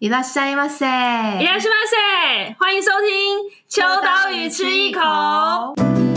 いらっしゃいませ，いらっしゃいませ，欢迎收听秋刀鱼吃一口。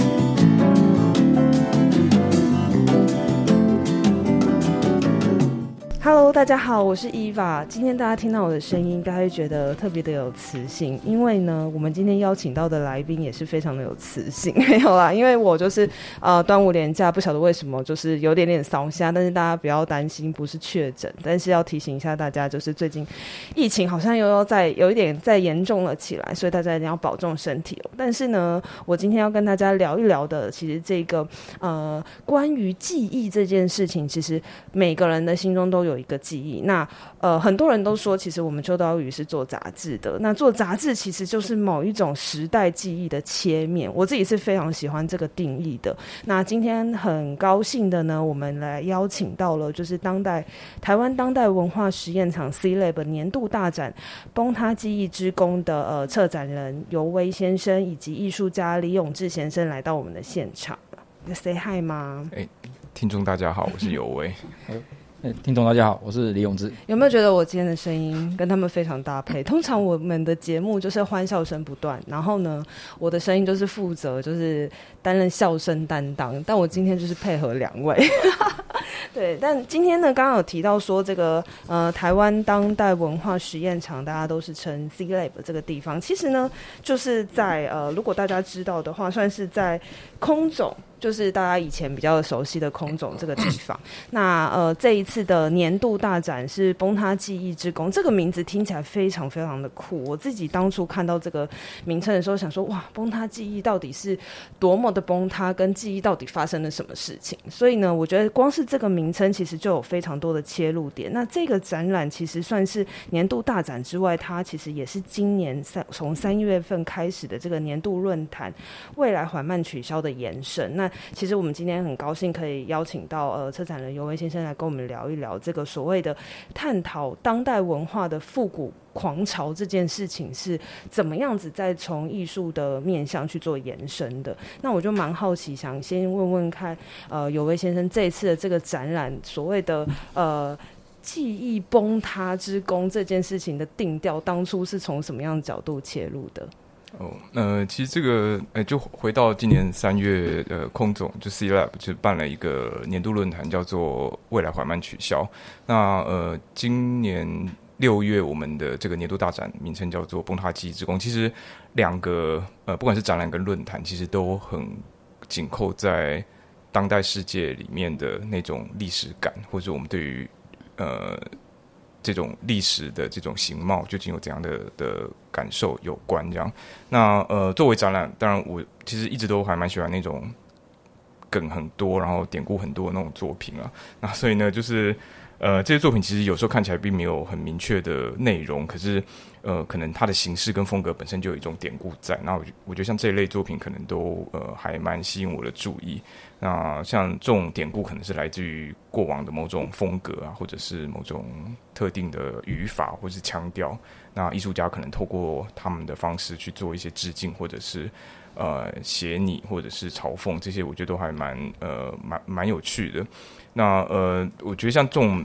Hello，大家好，我是 Eva。今天大家听到我的声音，应该会觉得特别的有磁性，因为呢，我们今天邀请到的来宾也是非常的有磁性。没有啦，因为我就是呃端午连假，不晓得为什么就是有点点烧声，但是大家不要担心，不是确诊，但是要提醒一下大家，就是最近疫情好像又要再有一点再严重了起来，所以大家一定要保重身体哦。但是呢，我今天要跟大家聊一聊的，其实这个呃关于记忆这件事情，其实每个人的心中都有。有一个记忆，那呃，很多人都说，其实我们秋刀鱼是做杂志的。那做杂志其实就是某一种时代记忆的切面，我自己是非常喜欢这个定义的。那今天很高兴的呢，我们来邀请到了，就是当代台湾当代文化实验场 C-LAB 年度大展《崩塌记忆之宫》的呃策展人尤威先生以及艺术家李永志先生来到我们的现场了。Say hi 吗？哎，听众大家好，我是游葳。听众大家好，我是李永志。有没有觉得我今天的声音跟他们非常搭配？通常我们的节目就是欢笑声不断，然后呢，我的声音就是负责就是担任笑声担当，但我今天就是配合两位。对，但今天呢，刚刚有提到说这个呃，台湾当代文化实验场，大家都是称 C-LAB 这个地方，其实呢，就是在呃，如果大家知道的话，算是在空总。就是大家以前比较熟悉的空总这个地方。那呃，这一次的年度大展是《崩塌记忆之宫》，这个名字听起来非常非常的酷。我自己当初看到这个名称的时候，想说哇，崩塌记忆到底是多么的崩塌，跟记忆到底发生了什么事情？所以呢，我觉得光是这个名称其实就有非常多的切入点。那这个展览其实算是年度大展之外，它其实也是今年三从三月份开始的这个年度论坛未来缓慢取消的延伸。那其实我们今天很高兴可以邀请到呃策展人游葳先生来跟我们聊一聊这个所谓的探讨当代文化的复古狂潮这件事情是怎么样子在从艺术的面向去做延伸的。那我就蛮好奇，想先问问看，呃，游葳先生这一次的这个展览所谓的呃记忆崩塌之宫这件事情的定调，当初是从什么样的角度切入的？哦，呃，其实这个，呃，就回到今年三月，呃，空总就 C-LAB 就办了一个年度论坛，叫做“未来缓慢取消”。那呃，今年六月我们的这个年度大展名称叫做“崩塌记忆之宫”。其实两个，呃，不管是展览跟论坛，其实都很紧扣在当代世界里面的那种历史感，或者我们对于呃。这种历史的这种形貌究竟有怎样的的感受有关这样？那呃，作为展览，当然我其实一直都还蛮喜欢那种梗很多，然后典故很多的那种作品啊。那所以呢，就是呃，这些作品其实有时候看起来并没有很明确的内容，可是呃，可能它的形式跟风格本身就有一种典故在。那我我觉得像这一类作品，可能都呃还蛮吸引我的注意。那像这种典故，可能是来自于过往的某种风格啊，或者是某种特定的语法，或者是腔调。那艺术家可能透过他们的方式去做一些致敬，或者是呃写你，或者是嘲讽，这些我觉得都还蛮呃蛮蛮有趣的。那呃，我觉得像这种。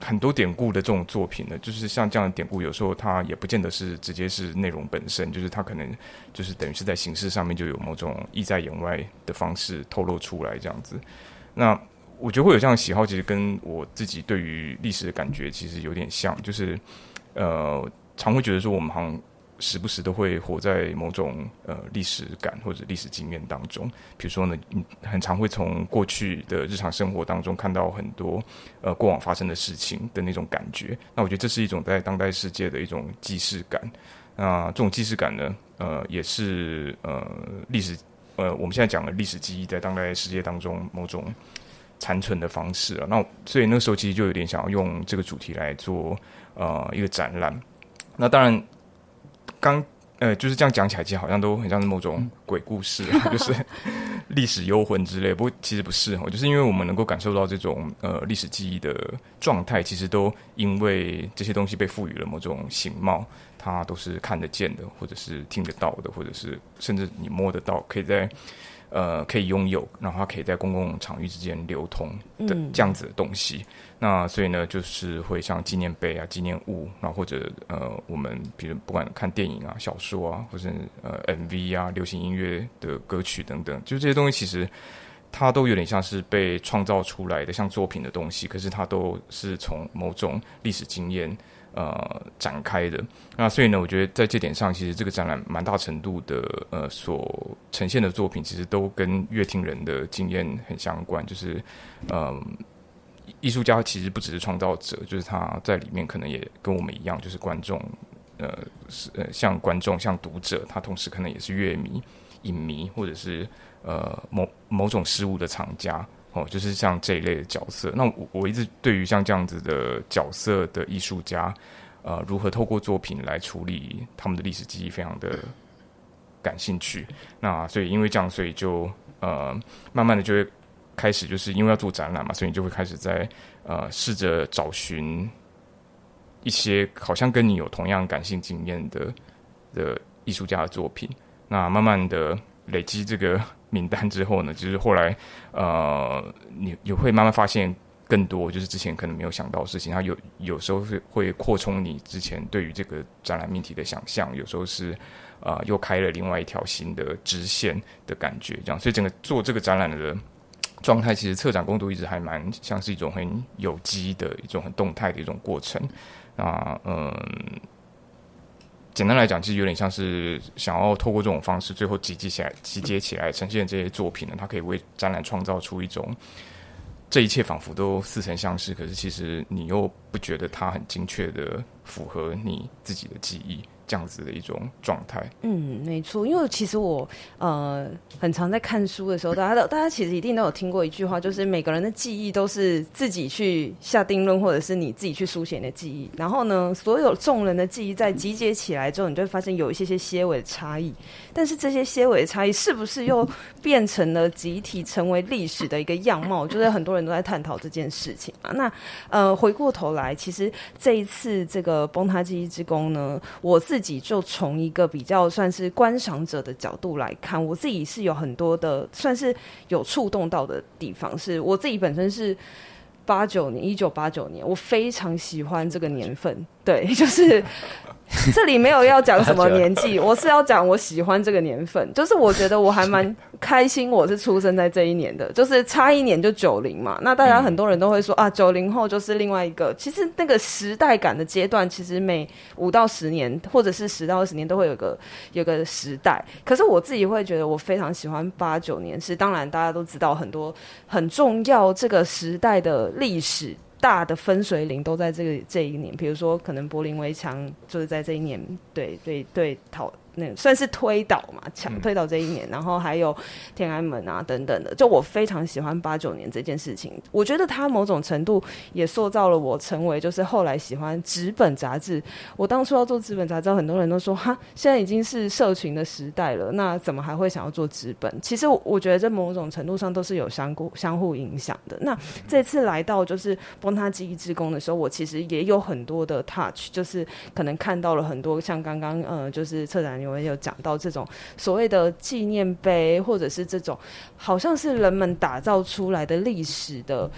很多典故的这种作品呢，就是像这样的典故，有时候它也不见得是直接是内容本身，就是它可能就是等于是在形式上面就有某种意在言外的方式透露出来这样子。那我觉得会有这样的喜好，其实跟我自己对于历史的感觉其实有点像，就是呃，常会觉得说我们好像。时不时都会活在某种呃历史感或者历史经验当中，比如说呢，你很常会从过去的日常生活当中看到很多呃过往发生的事情的那种感觉。那我觉得这是一种在当代世界的一种既视感。那这种既视感呢，呃，也是呃历史呃我们现在讲的历史记忆在当代世界当中某种残存的方式啊。那所以那时候其实就有点想要用这个主题来做呃一个展览。那当然。刚呃就是这样讲起来，其实好像都很像是某种鬼故事，啊，就是历史幽魂之类。不过其实不是，就是因为我们能够感受到这种呃历史记忆的状态，其实都因为这些东西被赋予了某种形貌，它都是看得见的，或者是听得到的，或者是甚至你摸得到，可以在呃可以拥有，然后它可以在公共场域之间流通的这样子的东西。嗯、那所以呢，就是会像纪念碑啊、纪念物，然后或者呃，我们比如不管看电影啊、小说啊，或者呃 MV 啊、流行音乐的歌曲等等，就这些东西其实。它都有点像是被创造出来的，像作品的东西，可是它都是从某种历史经验呃展开的。那所以呢，我觉得在这点上，其实这个展览蛮大程度的呃所呈现的作品，其实都跟乐听人的经验很相关。就是呃，艺术家其实不只是创造者，就是他在里面可能也跟我们一样，就是观众呃是呃像观众像读者，他同时可能也是乐迷、影迷或者是。呃，某某种事物的藏家哦，就是像这一类的角色。那我我一直对于像这样子的角色的艺术家，呃，如何透过作品来处理他们的历史记忆，非常的感兴趣。那所以因为这样，所以就呃，慢慢的就会开始，就是因为要做展览嘛，所以你就会开始在呃，试着找寻一些好像跟你有同样感性经验的的艺术家的作品。那慢慢的累积这个。名单之后呢，就是后来，呃，你你会慢慢发现更多，就是之前可能没有想到的事情。它有有时候是会扩充你之前对于这个展览命题的想象，有时候是啊、又开了另外一条新的支线的感觉，这样。所以整个做这个展览的状态，其实策展工作一直还蛮像是一种很有机的一种很动态的一种过程啊，嗯。简单来讲，其实有点像是想要透过这种方式，最后集结起来、集结起来呈现这些作品呢，它可以为展览创造出一种这一切仿佛都似曾相识，可是其实你又不觉得它很精确的符合你自己的记忆。这样子的一种状态，嗯，没错，因为其实我呃很常在看书的时候，大家都大家其实一定都有听过一句话，就是每个人的记忆都是自己去下定论，或者是你自己去书写的记忆。然后呢，所有众人的记忆在集结起来之后，你就会发现有一些些些微的差异。但是这些些微的差异是不是又变成了集体成为历史的一个样貌？就是很多人都在探讨这件事情啊。那呃，回过头来，其实这一次这个崩塌记忆之宫呢，我自己自己就从一个比较算是观赏者的角度来看，我自己是有很多的算是有触动到的地方。是我自己本身是八九年，一九八九年，我非常喜欢这个年份，对，就是。这里没有要讲什么 年纪，我是要讲我喜欢这个年份，就是我觉得我还蛮开心，我是出生在这一年的，就是差一年就九零嘛。那大家很多人都会说啊，九零后就是另外一个，其实那个时代感的阶段，其实每五到十年或者是十到二十年都会有个有个时代。可是我自己会觉得我非常喜欢八九年，是当然大家都知道很多很重要这个时代的历史。大的分水岭都在这个这一年，比如说可能柏林围墙就是在这一年，对对对，讨。那算是推倒嘛，强推倒这一年，嗯、然后还有天安门啊等等的。就我非常喜欢八九年这件事情，我觉得它某种程度也塑造了我成为就是后来喜欢纸本杂志。我当初要做纸本杂志，很多人都说哈，现在已经是社群的时代了，那怎么还会想要做纸本？其实我觉得这某种程度上都是有相互相互影响的。那这次来到就是崩塌记忆之宫的时候，我其实也有很多的 touch，就是可能看到了很多像刚刚呃，就是策展。有没有讲到这种所谓的纪念碑，或者是这种好像是人们打造出来的历史的。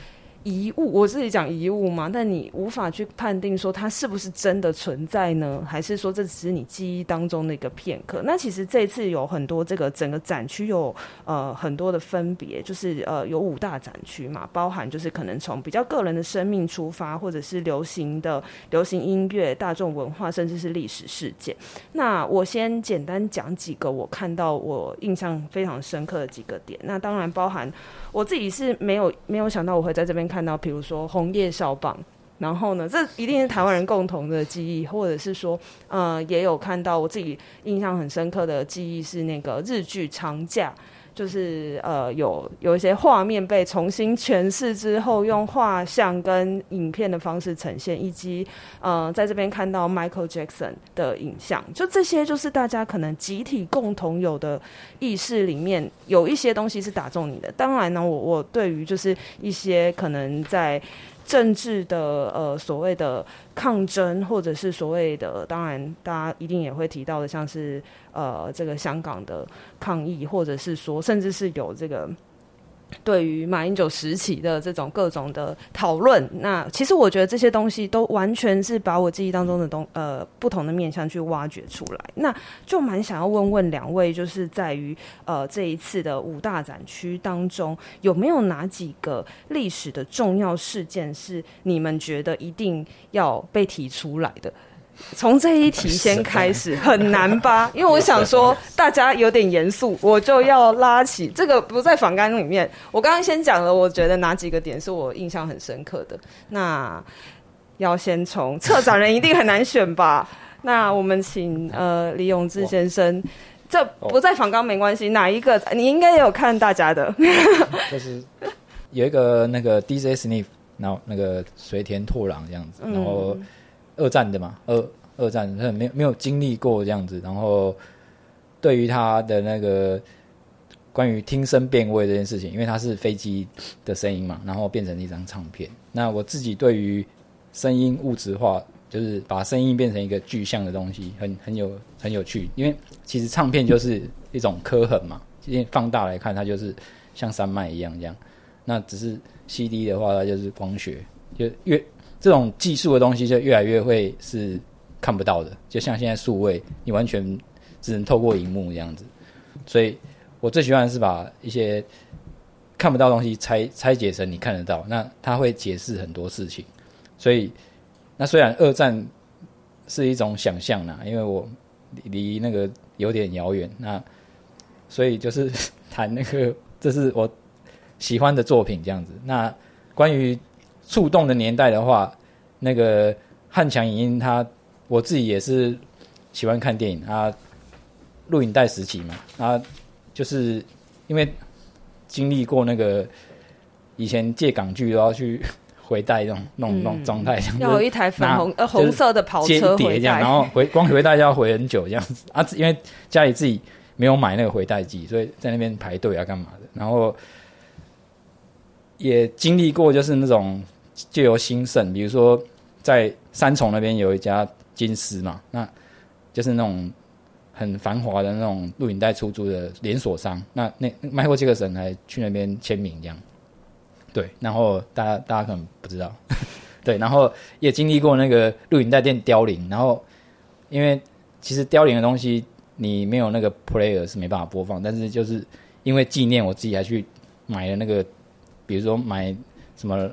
遗物，我自己讲遗物嘛，但你无法去判定说它是不是真的存在呢？还是说这只是你记忆当中的一个片刻？那其实这次有很多这个整个展区有呃很多的分别，就是呃有五大展区嘛，包含就是可能从比较个人的生命出发，或者是流行的流行音乐、大众文化，甚至是历史事件。那我先简单讲几个我看到我印象非常深刻的几个点。那当然包含我自己是没有没有想到我会在这边。看到，比如说红叶少棒，然后呢，这一定是台湾人共同的记忆，或者是说，呃，也有看到我自己印象很深刻的记忆是那个日剧长假。就是呃，有有一些画面被重新诠释之后，用画像跟影片的方式呈现，以及呃，在这边看到 Michael Jackson 的影像，就这些就是大家可能集体共同有的意识里面有一些东西是打中你的。当然呢，我我对于就是一些可能在政治的呃所谓的抗争，或者是所谓的，当然大家一定也会提到的，像是呃这个香港的抗议，或者是说，甚至是有这个。对于马英九时期的这种各种的讨论，那其实我觉得这些东西都完全是把我记忆当中的东呃不同的面向去挖掘出来。那就蛮想要问问两位，就是在于呃这一次的五大展区当中，有没有哪几个历史的重要事件是你们觉得一定要被提出来的？从这一题先开始，很难吧？因为我想说，大家有点严肃，我就要拉起这个不在访纲里面。我刚刚先讲了，我觉得哪几个点是我印象很深刻的。那要先从策展人一定很难选吧？那我们请呃李永志先生，这不在访纲没关系，哪一个你应该也有看大家的？就是有一个那个 DJ Sniff，然后那个水田拓郎这样子，然后。二战的嘛，二二战没有没有经历过这样子，然后对于他的那个关于听声辨位这件事情，因为它是飞机的声音嘛，然后变成一张唱片。那我自己对于声音物质化，就是把声音变成一个具象的东西，很很有很有趣。因为其实唱片就是一种刻痕嘛，因为放大来看，它就是像山脉一样这样。那只是 CD 的话，它就是光学，就越。这种技术的东西就越来越会是看不到的，就像现在数位，你完全只能透过荧幕这样子。所以我最喜欢的是把一些看不到的东西拆拆解成你看得到，那它会解释很多事情。所以那虽然二战是一种想象啦，因为我离那个有点遥远，那所以就是 谈那个这是我喜欢的作品这样子。那关于触动的年代的话，那个汉强影音，他我自己也是喜欢看电影啊，录影带时期嘛，啊，就是因为经历过那个以前借港剧都要去回带那种那种那种状态，要有一台粉红呃红色的跑车回带，然后回光回带就要回很久这样子。啊，因为家里自己没有买那个回带机，所以在那边排队啊干嘛的，然后也经历过就是那种。就由兴盛，比如说在三重那边有一家金丝嘛，那就是那种很繁华的那种录影带出租的连锁商。那那迈克杰克逊还去那边签名这样。对，然后大家大家可能不知道，对，然后也经历过那个录影带店凋零，然后因为其实凋零的东西你没有那个 player 是没办法播放，但是就是因为纪念，我自己还去买了那个，比如说买什么。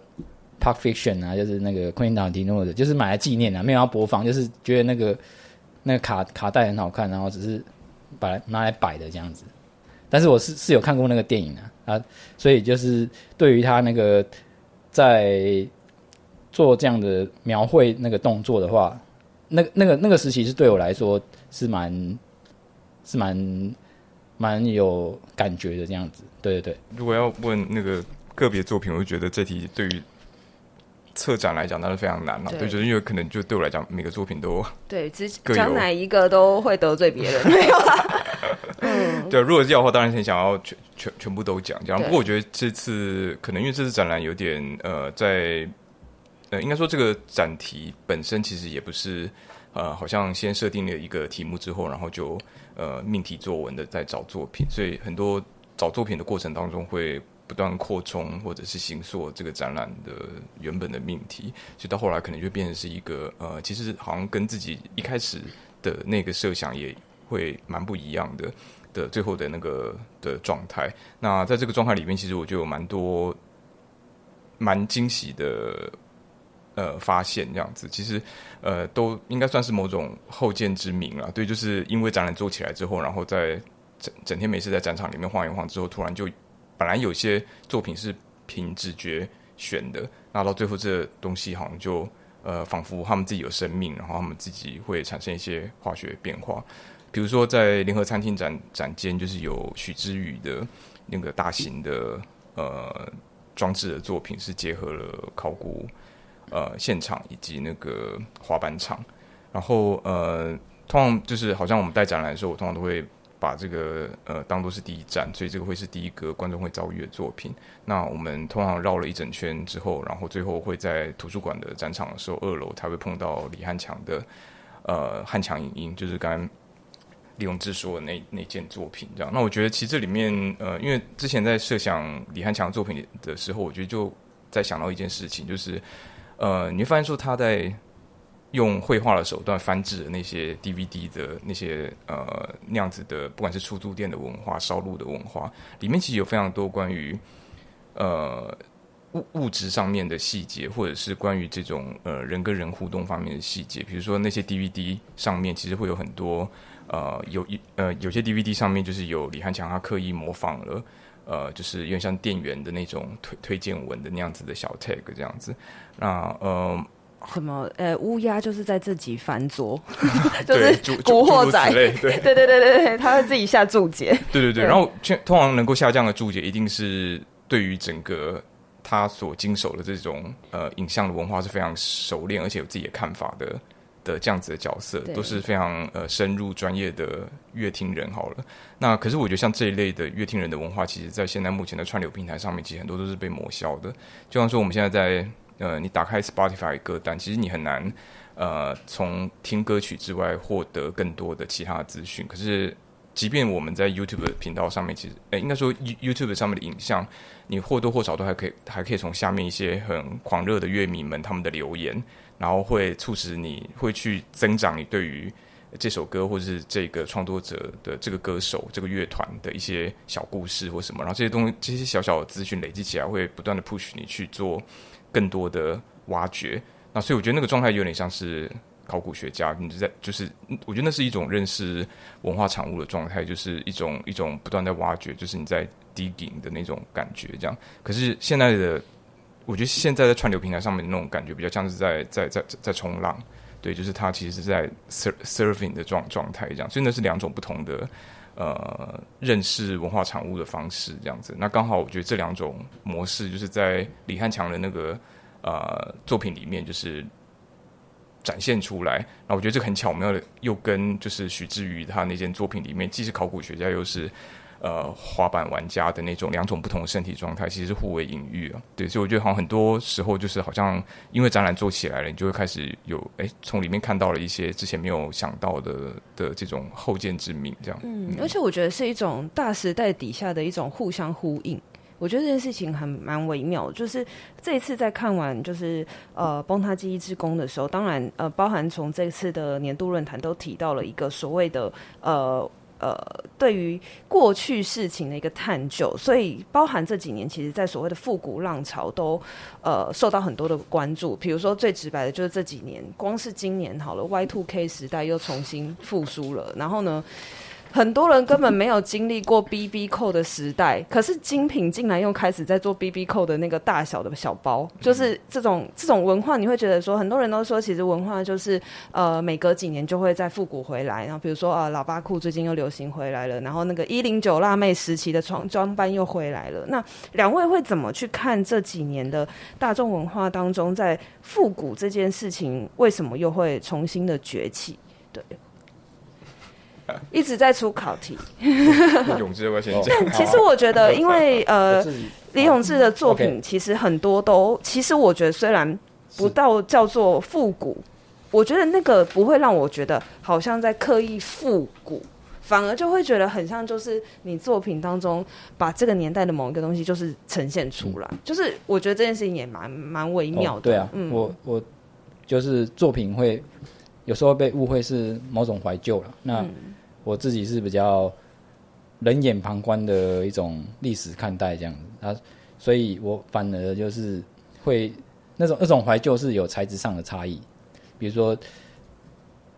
Pulp Fiction 啊，就是那个昆汀塔伦蒂诺的，就是买来纪念的，没有要播放，就是觉得那个那个卡卡带很好看，然后只是把它拿来摆的这样子。但是我是是有看过那个电影啊，啊，所以就是对于他那个在做这样的描绘那个动作的话，那个那个那个时期是对我来说是蛮是蛮蛮有感觉的这样子。对对对，如果要问那个个别作品，我就觉得这题对于。策展来讲，那是非常难了。对，就是因为可能就对我来讲，每个作品都对，只讲哪一个都会得罪别人，没有啦。嗯，对，如果是要的话，当然很想要全全全部都讲这样。不过我觉得这次可能因为这次展览有点呃，在呃，应该说这个展题本身其实也不是呃，好像先设定了一个题目之后，然后就呃命题作文的在找作品，所以很多找作品的过程当中会。不断扩充或者是形塑这个展览的原本的命题，所以到后来可能就变成是一个呃，其实好像跟自己一开始的那个设想也会蛮不一样的的最后的那个的状态。那在这个状态里面，其实我就有蛮多蛮惊喜的呃发现，这样子其实呃都应该算是某种后见之明了。对，就是因为展览做起来之后，然后在整整天没事在展场里面晃一晃之后，突然就。本来有些作品是凭直觉选的，那到最后这东西好像就呃，仿佛他们自己有生命，然后他们自己会产生一些化学变化。比如说在联合餐厅展展间，就是有许之宇的那个大型的呃装置的作品，是结合了考古呃现场以及那个滑板场。然后呃，通常就是好像我们带展览的时候，我通常都会把这个呃当做是第一站，所以这个会是第一个观众会遭遇的作品。那我们通常绕了一整圈之后，然后最后会在图书馆的展场的时候，二楼才会碰到李汉强的呃汉强影音，就是刚刚李永志说的那那件作品这样。那我觉得其实这里面呃，因为之前在设想李汉强作品的时候，我觉得就在想到一件事情，就是呃，你会发现说他在。用绘画的手段翻制的那些 DVD 的那些呃那样子的，不管是出租店的文化、烧录的文化，里面其实有非常多关于呃物物质上面的细节，或者是关于这种呃人跟人互动方面的细节。比如说那些 DVD 上面其实会有很多呃有一呃有些 DVD 上面就是有李汉强他刻意模仿了呃就是有点像店员的那种推推荐文的那样子的小 tag 这样子。那呃。什么？呃，乌鸦就是在自己翻桌，就是古惑 仔，对 对对对对，他会自己下注解。对对对，然后通常能够下这样的注解，一定是对于整个他所经手的这种呃影像的文化是非常熟练，而且有自己的看法的的这样子的角色，都是非常呃深入专业的乐听人。好了，那可是我觉得像这一类的乐听人的文化，其实在现在目前的串流平台上面，其实很多都是被抹消的。就像说我们现在在。呃，你打开 Spotify 歌单，其实你很难，呃，从听歌曲之外获得更多的其他的资讯。可是，即便我们在 YouTube 频道上面，其实，呃，应该说 YouTube 上面的影像，你或多或少都还可以，还可以从下面一些很狂热的乐迷们他们的留言，然后会促使你会去增长你对于这首歌或者是这个创作者的这个歌手、这个乐团的一些小故事或什么。然后这些东西，这些小小的资讯累积起来，会不断的 push 你去做。更多的挖掘，那所以我觉得那个状态有点像是考古学家，你在就是，我觉得那是一种认识文化产物的状态，就是一种一种不断在挖掘，就是你在 digging 的那种感觉，这样。可是现在的，我觉得现在在串流平台上面那种感觉，比较像是在在在在冲浪，对，就是它其实是在 sur surfing 的状状态这样，所以那是两种不同的。呃，认识文化产物的方式这样子，那刚好我觉得这两种模式就是在李汉强的那个呃作品里面就是展现出来。那我觉得这个很巧妙的，又跟就是许志宇他那件作品里面，既是考古学家又是。呃，滑板玩家的那种两种不同的身体状态，其实是互为隐喻啊。对，所以我觉得好像很多时候就是好像因为展览做起来了，你就会开始有哎，从里面看到了一些之前没有想到的的这种后见之明，这样。嗯，而且我觉得是一种大时代底下的一种互相呼应。我觉得这件事情很蛮微妙，就是这一次在看完就是呃崩塌记忆之宫的时候，当然呃包含从这次的年度论坛都提到了一个所谓的呃。呃，对于过去事情的一个探究，所以包含这几年，其实，在所谓的复古浪潮都呃受到很多的关注。比如说最直白的，就是这几年，光是今年好了，Y Two K 时代又重新复苏了，然后呢，很多人根本没有经历过 BB 扣的时代，可是精品竟然又开始在做 BB 扣的那个大小的小包，就是这种这种文化，你会觉得说，很多人都说，其实文化就是呃，每隔几年就会再复古回来。然后比如说啊，喇叭裤最近又流行回来了，然后那个一零九辣妹时期的装装扮又回来了。那两位会怎么去看这几年的大众文化当中，在复古这件事情为什么又会重新的崛起？对。一直在出考题。永志要不要先讲？但其实我觉得，因为呃，李永志的作品其实很多都，其实我觉得虽然不到叫做复古，我觉得那个不会让我觉得好像在刻意复古，反而就会觉得很像就是你作品当中把这个年代的某一个东西就是呈现出来，嗯、就是我觉得这件事情也蛮蛮微妙的。哦、对啊，嗯，我我就是作品会有时候被误会是某种怀旧了，那。嗯我自己是比较冷眼旁观的一种历史看待这样子啊，所以我反而就是会那种那种怀旧是有材质上的差异，比如说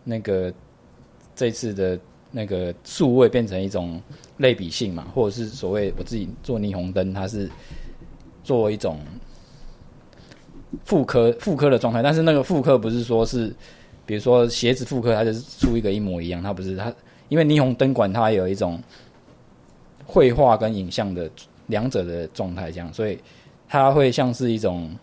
那个这次的那个数位变成一种类比性嘛，或者是所谓我自己做霓虹灯，它是做一种复刻复刻的状态，但是那个复刻不是说是比如说鞋子复刻，它就是出一个一模一样，它不是它。因为霓虹灯管它有一种绘画跟影像的两者的状态，这样，所以它会像是一种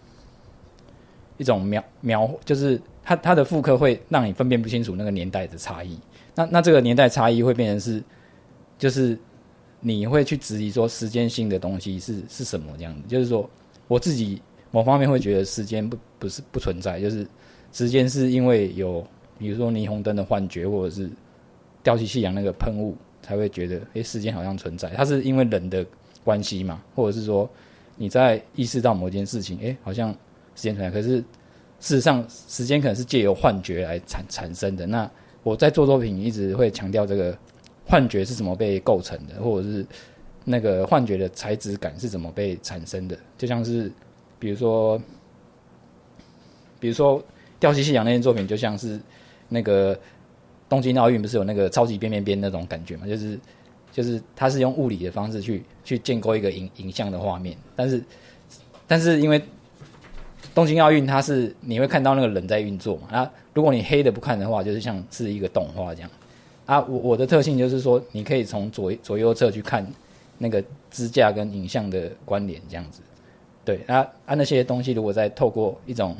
一种描描，就是它它的复刻会让你分辨不清楚那个年代的差异。那那这个年代差异会变成是就是你会去质疑说时间性的东西是是什么这样子，就是说我自己某方面会觉得时间不不是不存在，就是时间是因为有比如说霓虹灯的幻觉，或者是吊气夕阳那个喷雾才会觉得诶、时间好像存在，它是因为人的关系嘛，或者是说你在意识到某件事情，诶、好像时间存在，可是事实上时间可能是借由幻觉来产产生的。那我在做作品一直会强调这个。幻觉是怎么被构成的，或者是那个幻觉的材质感是怎么被产生的？就像是，比如说，比如说《吊气夕阳》那件作品，就像是那个东京奥运不是有那个超级变变变那种感觉嘛？就是就是它是用物理的方式去去建构一个影影像的画面，但是但是因为东京奥运它是你会看到那个人在运作嘛？那如果你黑的不看的话，就是像是一个动画这样。啊，我我的特性就是说，你可以从左左右侧去看那个支架跟影像的关联，这样子。对，啊啊，那些东西如果再透过一种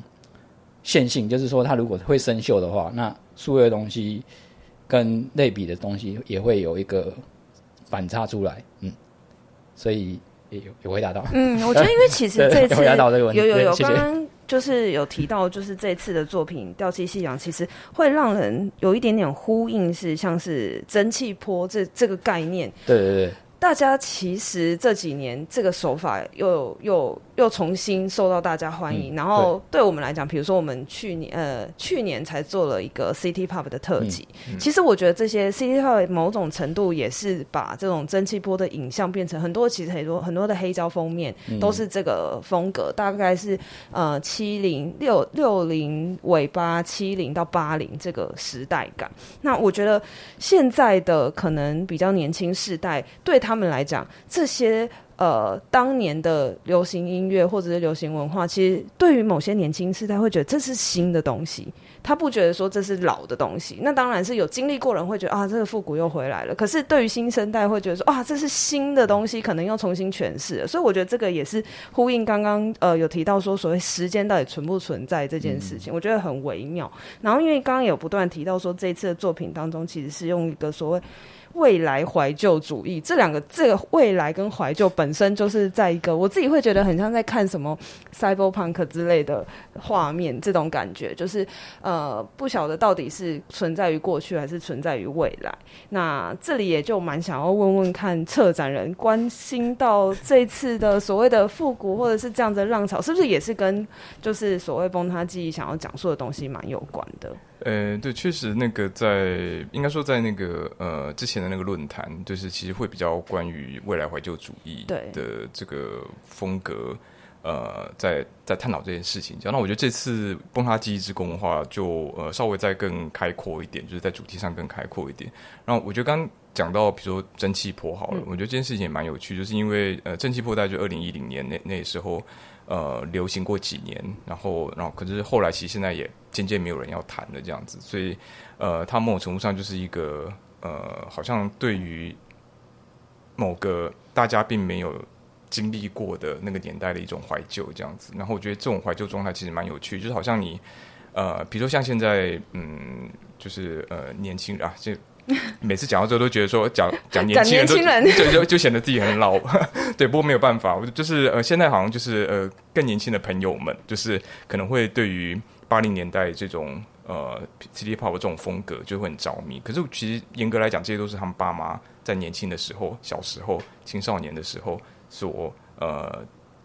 线性，就是说它如果会生锈的话，那数位的东西跟类比的东西也会有一个反差出来。嗯，所以也有有回答到。嗯，我觉得因为其实这次有有有。刚刚就是有提到，就是这次的作品《吊气夕阳》，其实会让人有一点点呼应，是像是蒸汽波这这个概念。对对对。大家其实这几年这个手法又又又重新受到大家欢迎，嗯、然后对我们来讲，比如说我们去年呃去年才做了一个 City Pop 的特辑，嗯嗯、其实我觉得这些 City Pop 某种程度也是把这种蒸汽波的影像变成很多，其实很多很多的黑胶封面都是这个风格，嗯、大概是呃七零六六零尾巴七零到八零这个时代感。那我觉得现在的可能比较年轻世代对他。他们来讲，这些呃当年的流行音乐或者是流行文化，其实对于某些年轻世代会觉得这是新的东西，他不觉得说这是老的东西。那当然是有经历过人会觉得啊，这个复古又回来了。可是对于新生代会觉得说啊，这是新的东西，可能又重新诠释了。所以我觉得这个也是呼应刚刚呃有提到说所谓时间到底存不存在这件事情，嗯、我觉得很微妙。然后因为刚刚有不断提到说这一次的作品当中，其实是用一个所谓。未来怀旧主义这两个，这个未来跟怀旧本身就是在一个，我自己会觉得很像在看什么 cyberpunk 之类的画面，这种感觉就是呃，不晓得到底是存在于过去还是存在于未来。那这里也就蛮想要问问看策展人，关心到这次的所谓的复古或者是这样的浪潮，是不是也是跟就是所谓崩塌记忆想要讲述的东西蛮有关的？呃，对，确实那个在应该说在那个呃之前的那个论坛，就是其实会比较关于未来怀旧主义的这个风格，呃，在在探讨这件事情。那我觉得这次崩塌记忆之宫的话，就呃稍微再更开阔一点，就是在主题上更开阔一点。然后我觉得刚刚讲到，比如说蒸汽波好了，嗯、我觉得这件事情也蛮有趣，就是因为呃蒸汽波大概就二零一零年那那时候。呃，流行过几年，然后，然后，可是后来其实现在也渐渐没有人要谈了这样子，所以，呃，它某种程度上就是一个，呃，好像对于某个大家并没有经历过的那个年代的一种怀旧这样子。然后我觉得这种怀旧状态其实蛮有趣，就是好像你，呃，比如说像现在，嗯，就是呃，年轻人啊，这。每次讲到这都觉得说讲 讲年轻人都，人 就就就显得自己很老，对，不过没有办法，我就是呃，现在好像就是呃，更年轻的朋友们，就是可能会对于八零年代这种呃 City Pop 这种风格就会很着迷。可是其实严格来讲，这些都是他们爸妈在年轻的时候、小时候、青少年的时候所呃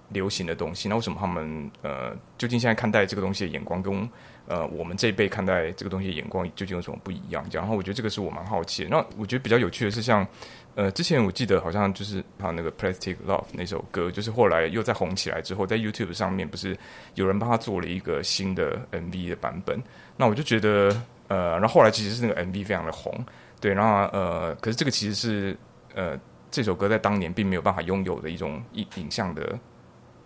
流行的东西。那为什么他们呃，究竟现在看待这个东西的眼光跟？呃，我们这一辈看待这个东西眼光究竟有什么不一样？然后我觉得这个是我蛮好奇的。那我觉得比较有趣的是像，呃，之前我记得好像就是他那个《Plastic Love》那首歌，就是后来又再红起来之后，在 YouTube 上面不是有人帮他做了一个新的 MV 的版本？那我就觉得呃，然后后来其实是那个 MV 非常的红，对，然后呃，可是这个其实是呃，这首歌在当年并没有办法拥有的一种影影像的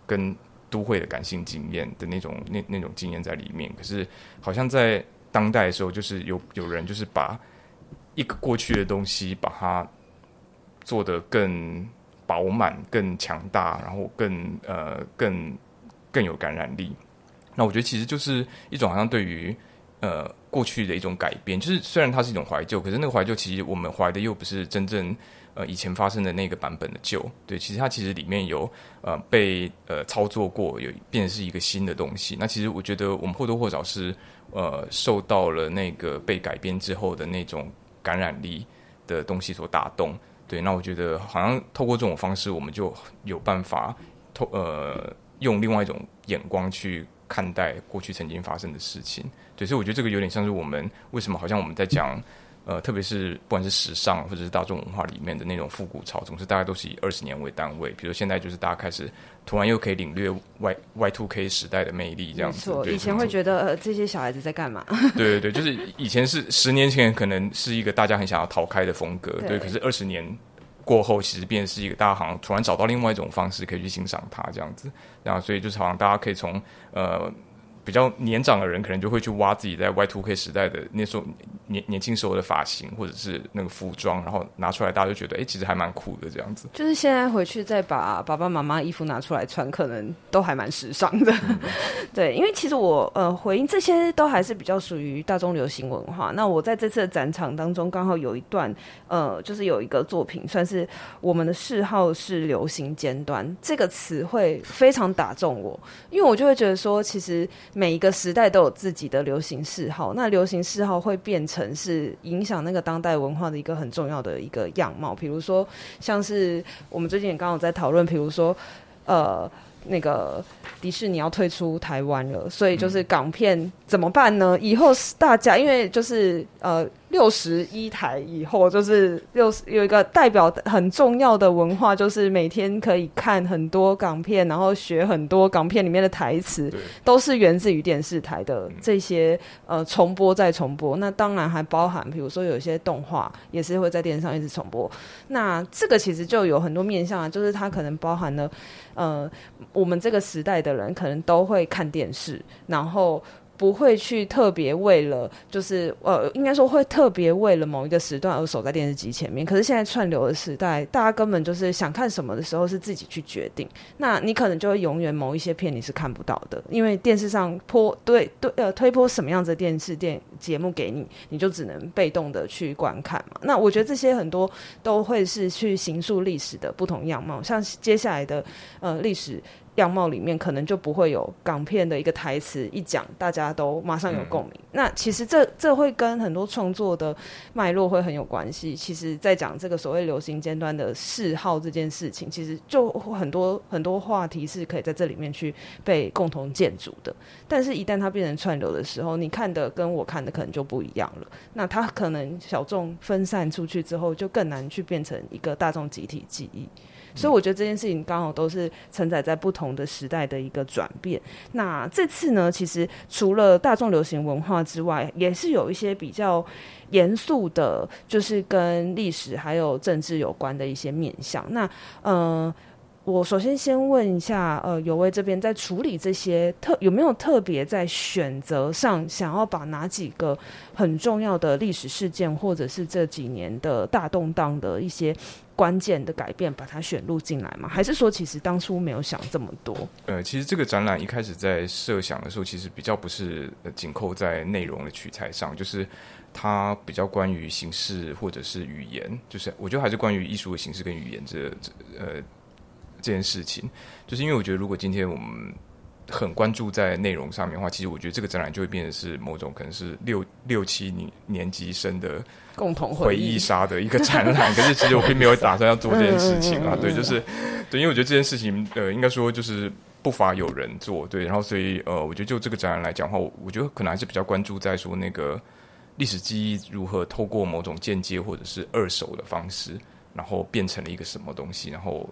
跟。都会的感性经验的那种那那种经验在里面，可是好像在当代的时候，就是有有人就是把一个过去的东西，把它做得更饱满、更强大，然后更呃更更有感染力。那我觉得其实就是一种好像对于呃过去的一种改变，就是虽然它是一种怀旧，可是那个怀旧其实我们怀的又不是真正呃以前发生的那个版本的旧，对，其实它其实里面有呃被呃操作过，有变成是一个新的东西。那其实我觉得我们或多或少是呃受到了那个被改编之后的那种感染力的东西所打动，对。那我觉得好像透过这种方式，我们就有办法透呃用另外一种眼光去。看待过去曾经发生的事情，对，所以我觉得这个有点像是我们为什么好像我们在讲，呃，特别是不管是时尚或者是大众文化里面的那种复古潮，总是大概都是以二十年为单位。比如现在就是大家开始突然又可以领略 Y Y two K 时代的魅力，这样子。没错，以前会觉得、呃、这些小孩子在干嘛？对对对，就是以前是十年前可能是一个大家很想要逃开的风格，对，对，可是二十年。过后其实变成是一个大家好像突然找到另外一种方式可以去欣赏它这样子，然后所以就是好像大家可以从呃。比较年长的人可能就会去挖自己在 Y Two K 时代的那时候年年轻时候的发型或者是那个服装，然后拿出来，大家就觉得哎、欸，其实还蛮酷的这样子。就是现在回去再把爸爸妈妈衣服拿出来穿，可能都还蛮时尚的。嗯、对，因为其实我呃回应这些都还是比较属于大众流行文化。那我在这次的展场当中，刚好有一段呃，就是有一个作品，算是我们的嗜好是流行尖端这个词汇非常打中我，因为我就会觉得说，其实。每一个时代都有自己的流行嗜好，那流行嗜好会变成是影响那个当代文化的一个很重要的一个样貌。比如说，像是我们最近也刚好在讨论，比如说，呃，那个迪士尼要退出台湾了，所以就是港片怎么办呢？以后大家因为就是呃。六十一台以后，就是六十有一个代表很重要的文化，就是每天可以看很多港片，然后学很多港片里面的台词，都是源自于电视台的这些呃重播再重播。那当然还包含，比如说有一些动画也是会在电视上一直重播。那这个其实就有很多面向啊，就是它可能包含了呃我们这个时代的人可能都会看电视，然后。不会去特别为了，就是呃，应该说会特别为了某一个时段而守在电视机前面。可是现在串流的时代，大家根本就是想看什么的时候是自己去决定。那你可能就会永远某一些片你是看不到的，因为电视上播对对呃推播什么样的电视电节目给你，你就只能被动的去观看嘛。那我觉得这些很多都会是去形塑历史的不同样貌，像接下来的呃历史。样貌里面可能就不会有港片的一个台词一讲，大家都马上有共鸣。那其实这这会跟很多创作的脉络会很有关系。其实，在讲这个所谓流行尖端的嗜好这件事情，其实就很多很多话题是可以在这里面去被共同建筑的。但是，一旦它变成串流的时候，你看的跟我看的可能就不一样了。那它可能小众分散出去之后，就更难去变成一个大众集体记忆。所以我觉得这件事情刚好都是承载在不同的时代的一个转变。那这次呢，其实除了大众流行文化之外，也是有一些比较严肃的，就是跟历史还有政治有关的一些面向。那呃，我首先先问一下，呃，有为这边在处理这些特有没有特别在选择上，想要把哪几个很重要的历史事件，或者是这几年的大动荡的一些。关键的改变，把它选入进来吗？还是说，其实当初没有想这么多？呃，其实这个展览一开始在设想的时候，其实比较不是紧扣在内容的取材上，就是它比较关于形式或者是语言，就是我觉得还是关于艺术的形式跟语言这这呃这件事情，就是因为我觉得如果今天我们。很关注在内容上面的话，其实我觉得这个展览就会变成是某种可能是六六七年年级生的共同回忆杀的一个展览。可是其实我并没有打算要做这件事情啊，对，就是对，因为我觉得这件事情呃，应该说就是不乏有人做，对，然后所以呃，我觉得就这个展览来讲的话，我我觉得可能还是比较关注在说那个历史记忆如何透过某种间接或者是二手的方式，然后变成了一个什么东西，然后。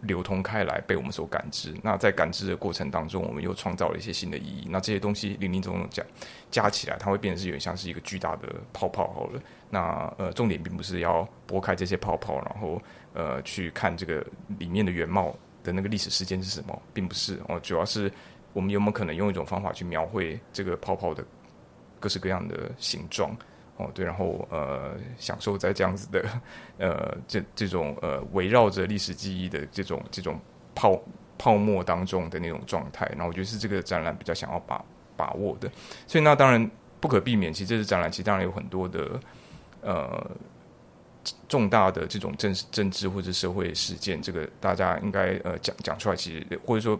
流通开来，被我们所感知。那在感知的过程当中，我们又创造了一些新的意义。那这些东西零零总总加加起来，它会变成是有点像是一个巨大的泡泡。好了，那呃，重点并不是要拨开这些泡泡，然后呃去看这个里面的原貌的那个历史事件是什么，并不是哦。主要是我们有没有可能用一种方法去描绘这个泡泡的各式各样的形状。哦，对，然后呃，享受在这样子的呃这这种呃围绕着历史记忆的这种这种泡泡沫当中的那种状态，然后我觉得是这个展览比较想要把把握的。所以那当然不可避免，其实这次展览其实当然有很多的呃重大的这种政政治或者社会事件，这个大家应该呃讲讲出来，其实或者说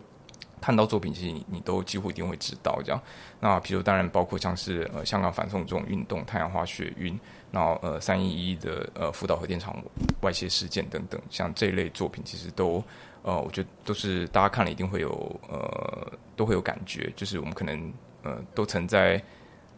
看到作品，其实你你都几乎一定会知道这样。那比如当然包括像是呃香港反送中运动、太阳花学运，然后呃三一一的呃福岛核电厂外泄事件等等，像这一类作品，其实都呃我觉得都是大家看了一定会有呃都会有感觉，就是我们可能呃都曾在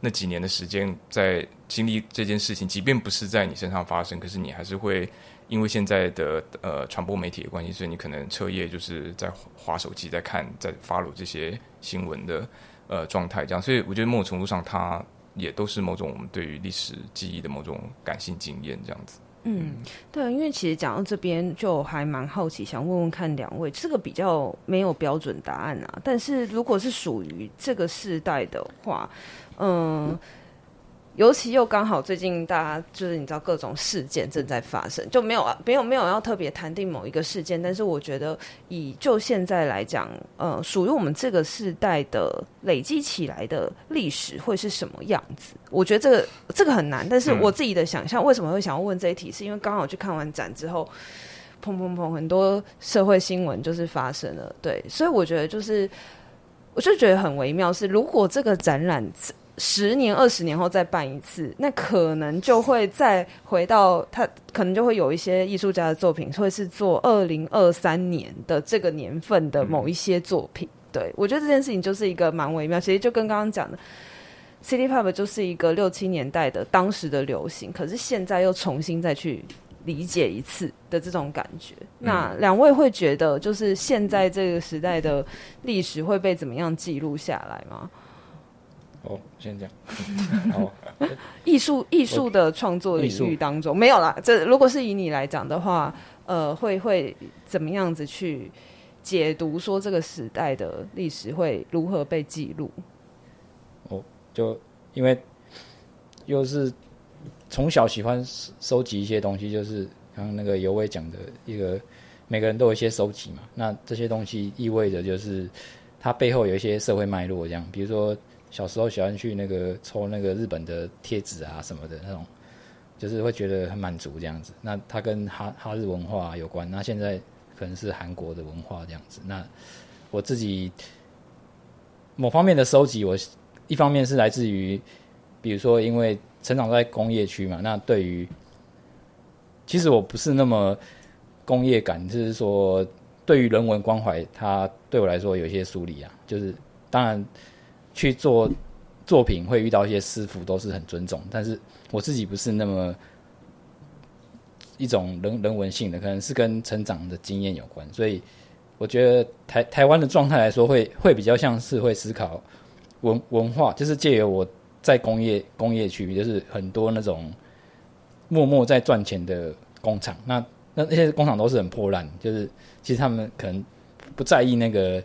那几年的时间在经历这件事情，即便不是在你身上发生，可是你还是会因为现在的呃传播媒体的关系，所以你可能彻夜就是在划手机，在看，在 follow 这些新闻的。呃，状态这样，所以我觉得某种程度上，它也都是某种我们对于历史记忆的某种感性经验这样子。嗯，对，因为其实讲到这边，就还蛮好奇，想问问看两位，这个比较没有标准答案啊。但是如果是属于这个世代的话，嗯。嗯尤其又刚好最近大家就是你知道各种事件正在发生，就没有啊，没有没有要特别谈定某一个事件，但是我觉得以就现在来讲，呃，属于我们这个世代的累积起来的历史会是什么样子？我觉得这个这个很难，但是我自己的想象为什么会想要问这一题，是因为刚好去看完展之后，砰砰砰，很多社会新闻就是发生了，对，所以我觉得就是我就觉得很微妙，是如果这个展览。十年、二十年后再办一次，那可能就会再回到他，可能就会有一些艺术家的作品，会是做二零二三年的这个年份的某一些作品。嗯、对，我觉得这件事情就是一个蛮微妙，其实就跟刚刚讲的，City Pop 就是一个六七年代的当时的流行，可是现在又重新再去理解一次的这种感觉。嗯、那两位会觉得，就是现在这个时代的历史会被怎么样记录下来吗？哦，先这样。哦，艺术艺术的创作领域当中没有啦。这如果是以你来讲的话，呃，会会怎么样子去解读说这个时代的历史会如何被记录？哦，就因为又是从小喜欢收集一些东西，就是刚刚那个尤伟讲的一个，每个人都有一些收集嘛。那这些东西意味着就是它背后有一些社会脉络，这样，比如说。小时候喜欢去那个抽那个日本的贴纸啊什么的那种，就是会觉得很满足这样子。那它跟哈哈日文化有关，那现在可能是韩国的文化这样子。那我自己某方面的收集，我一方面是来自于，比如说因为成长在工业区嘛，那对于其实我不是那么工业感，就是说对于人文关怀，它对我来说有一些疏离啊，就是当然。去做作品会遇到一些师傅，都是很尊重。但是我自己不是那么一种人人文性的，可能是跟成长的经验有关。所以我觉得台台湾的状态来说会，会比较像是会思考文文化，就是借由我在工业工业区，就是很多那种默默在赚钱的工厂。那那那些工厂都是很破烂，就是其实他们可能不在意那个。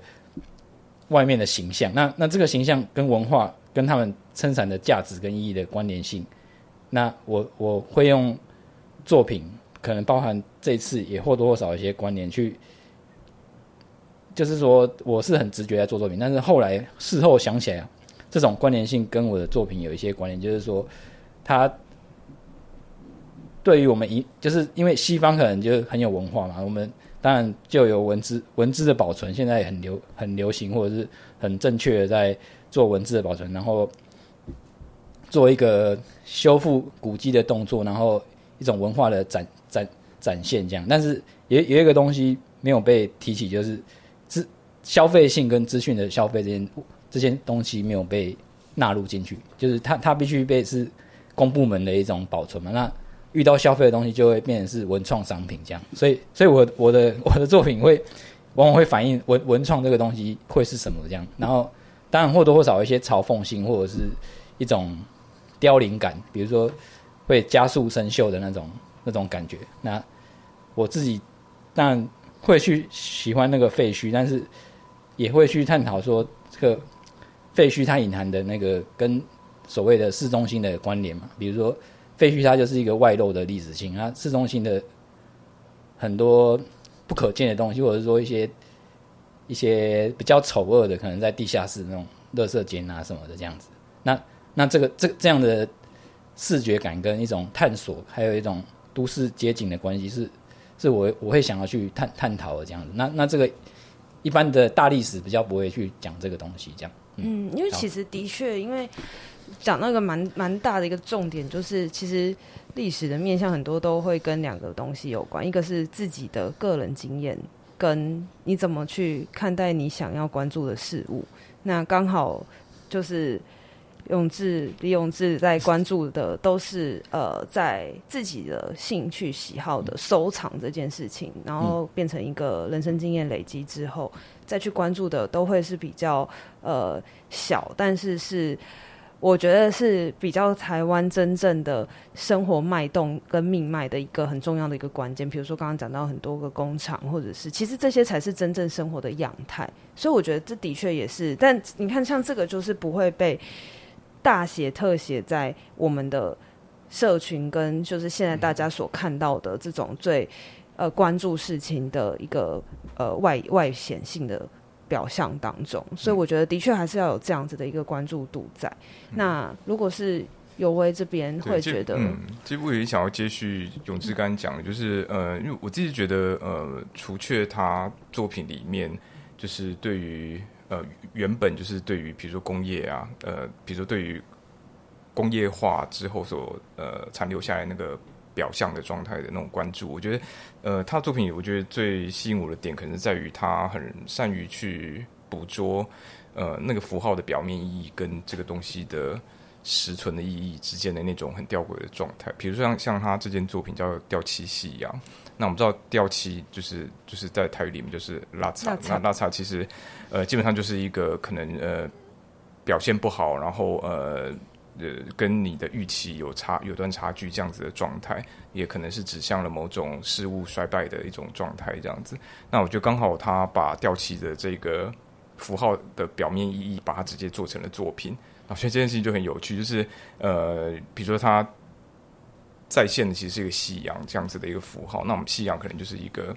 外面的形象，那那这个形象跟文化跟他们生产的价值跟意义的关联性，那我我会用作品，可能包含这次也或多或少一些关联去，就是说我是很直觉在做作品，但是后来事后想起来，这种关联性跟我的作品有一些关联，就是说它对于我们一就是因为西方可能就很有文化嘛，我们。当然，就有文字文字的保存，现在很流很流行，或者是很正确的在做文字的保存，然后做一个修复古迹的动作，然后一种文化的展展展现这样。但是有有一个东西没有被提起，就是资消费性跟资讯的消费这件这些东西没有被纳入进去，就是它它必须被是公部门的一种保存嘛。那遇到消费的东西，就会变成是文创商品这样，所以，所以我我的我的作品会往往会反映文文创这个东西会是什么这样，然后当然或多或少一些嘲讽性或者是一种凋零感，比如说会加速生锈的那种那种感觉。那我自己当然会去喜欢那个废墟，但是也会去探讨说这个废墟它隐含的那个跟所谓的市中心的关联嘛，比如说。废墟它就是一个外露的历史性，它市中心的很多不可见的东西，或者是说一些一些比较丑恶的，可能在地下室那种垃圾间啊什么的这样子。那那这个这这样的视觉感跟一种探索，还有一种都市街景的关系，是是我我会想要去探探讨的这样子。那那这个一般的大历史比较不会去讲这个东西，这样。嗯，因为其实的确，因为讲那个蛮蛮大的一个重点，就是其实历史的面向很多都会跟两个东西有关，一个是自己的个人经验，跟你怎么去看待你想要关注的事物。那刚好就是永志李永志在关注的都是呃，在自己的兴趣喜好的收藏这件事情，然后变成一个人生经验累积之后。再去关注的都会是比较呃小，但是是我觉得是比较台湾真正的生活脉动跟命脉的一个很重要的一个关键。比如说刚刚讲到很多个工厂，或者是其实这些才是真正生活的样态。所以我觉得这的确也是。但你看，像这个就是不会被大写特写在我们的社群跟就是现在大家所看到的这种最。呃，关注事情的一个呃外外显性的表象当中，所以我觉得的确还是要有这样子的一个关注度在。嗯、那如果是有为这边会觉得，嗯，其实我也想要接续永志刚讲的，就是呃，因为我自己觉得呃，除却他作品里面就是对于呃原本就是对于比如说工业啊，呃，比如说对于工业化之后所呃残留下来那个。表象的状态的那种关注，我觉得，呃，他的作品，我觉得最吸引我的点，可能是在于他很善于去捕捉，呃，那个符号的表面意义跟这个东西的实存的意义之间的那种很吊诡的状态。比如说像像他这件作品叫《掉漆夕阳》，那我们知道掉漆就是就是在台语里面就是拉差，那拉差其实，呃，基本上就是一个可能呃表现不好，然后呃。呃，跟你的预期有差有段差距，这样子的状态，也可能是指向了某种事物衰败的一种状态，这样子。那我觉得刚好他把掉漆的这个符号的表面意义，把它直接做成了作品，啊，所以这件事情就很有趣，就是呃，比如说他再现的其实是一个夕阳这样子的一个符号，那我们夕阳可能就是一个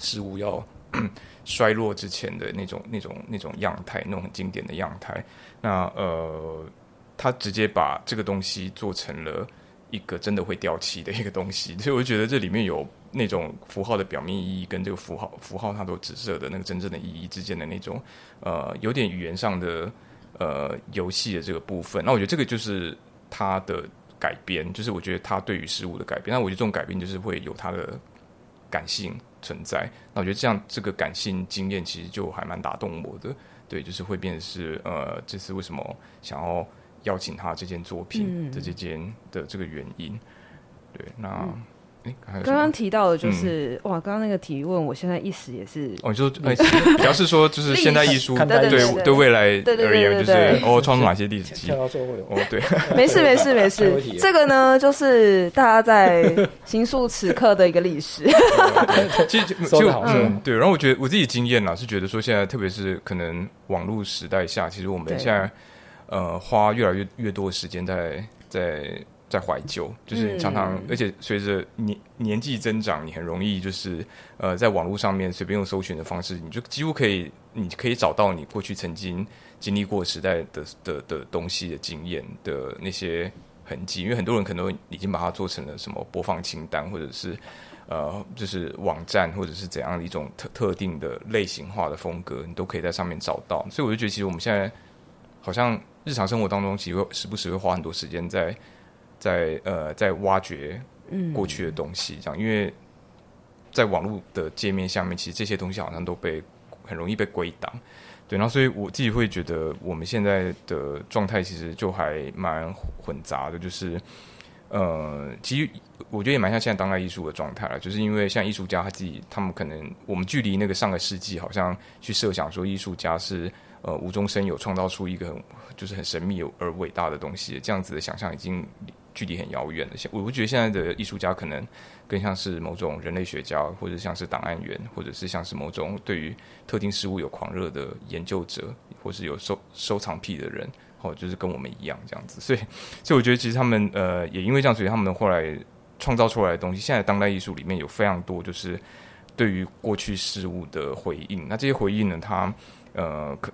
事物要 衰落之前的那种那种那种样态，那种很经典的样态。那呃。他直接把这个东西做成了一个真的会掉漆的一个东西，所以我觉得这里面有那种符号的表面意义跟这个符号符号它都紫色的那个真正的意义之间的那种呃有点语言上的呃游戏的这个部分。那我觉得这个就是他的改编，就是我觉得他对于事物的改编。那我觉得这种改编就是会有他的感性存在。那我觉得这样这个感性经验其实就还蛮打动我的。对，就是会变成是呃，这次为什么想要。邀请他这件作品的这件的这个原因，嗯、对，那哎，刚刚提到的就是、嗯、哇，刚刚那个提问，我现在一时也是，哦，就哎，表示说就是现代艺术对对对未来而言，就是哦，创作哪些历史 记忆？哦，对，没事没事没事，这个呢，就是大家在形塑此刻的一个历史。其实就嗯，对，然后我觉得我自己经验啦，是觉得说现在特别是可能网络时代下，其实我们现在。呃，花越来越越多的时间在在在怀旧，就是常常，嗯、而且随着年年纪增长，你很容易就是呃，在网络上面随便用搜寻的方式，你就几乎可以，你可以找到你过去曾经经历过时代的的的东西的经验的那些痕迹，因为很多人可能已经把它做成了什么播放清单，或者是呃，就是网站，或者是怎样的一种特特定的类型化的风格，你都可以在上面找到。所以我就觉得，其实我们现在好像。日常生活当中，其实会时不时会花很多时间在在呃在挖掘过去的东西，这样，因为在网络的界面下面，其实这些东西好像都被很容易被归档，对，然后所以我自己会觉得，我们现在的状态其实就还蛮混杂的，就是呃，其实我觉得也蛮像现在当代艺术的状态了，就是因为像艺术家他自己，他们可能我们距离那个上个世纪，好像去设想说艺术家是呃无中生有，创造出一个很。就是很神秘而伟大的东西，这样子的想象已经距离很遥远了。我我觉得现在的艺术家可能更像是某种人类学家，或者像是档案员，或者是像是某种对于特定事物有狂热的研究者，或是有收收藏癖的人，或就是跟我们一样这样子。所以，所以我觉得其实他们呃也因为这样，所以他们后来创造出来的东西，现在当代艺术里面有非常多就是对于过去事物的回应。那这些回应呢，它呃可。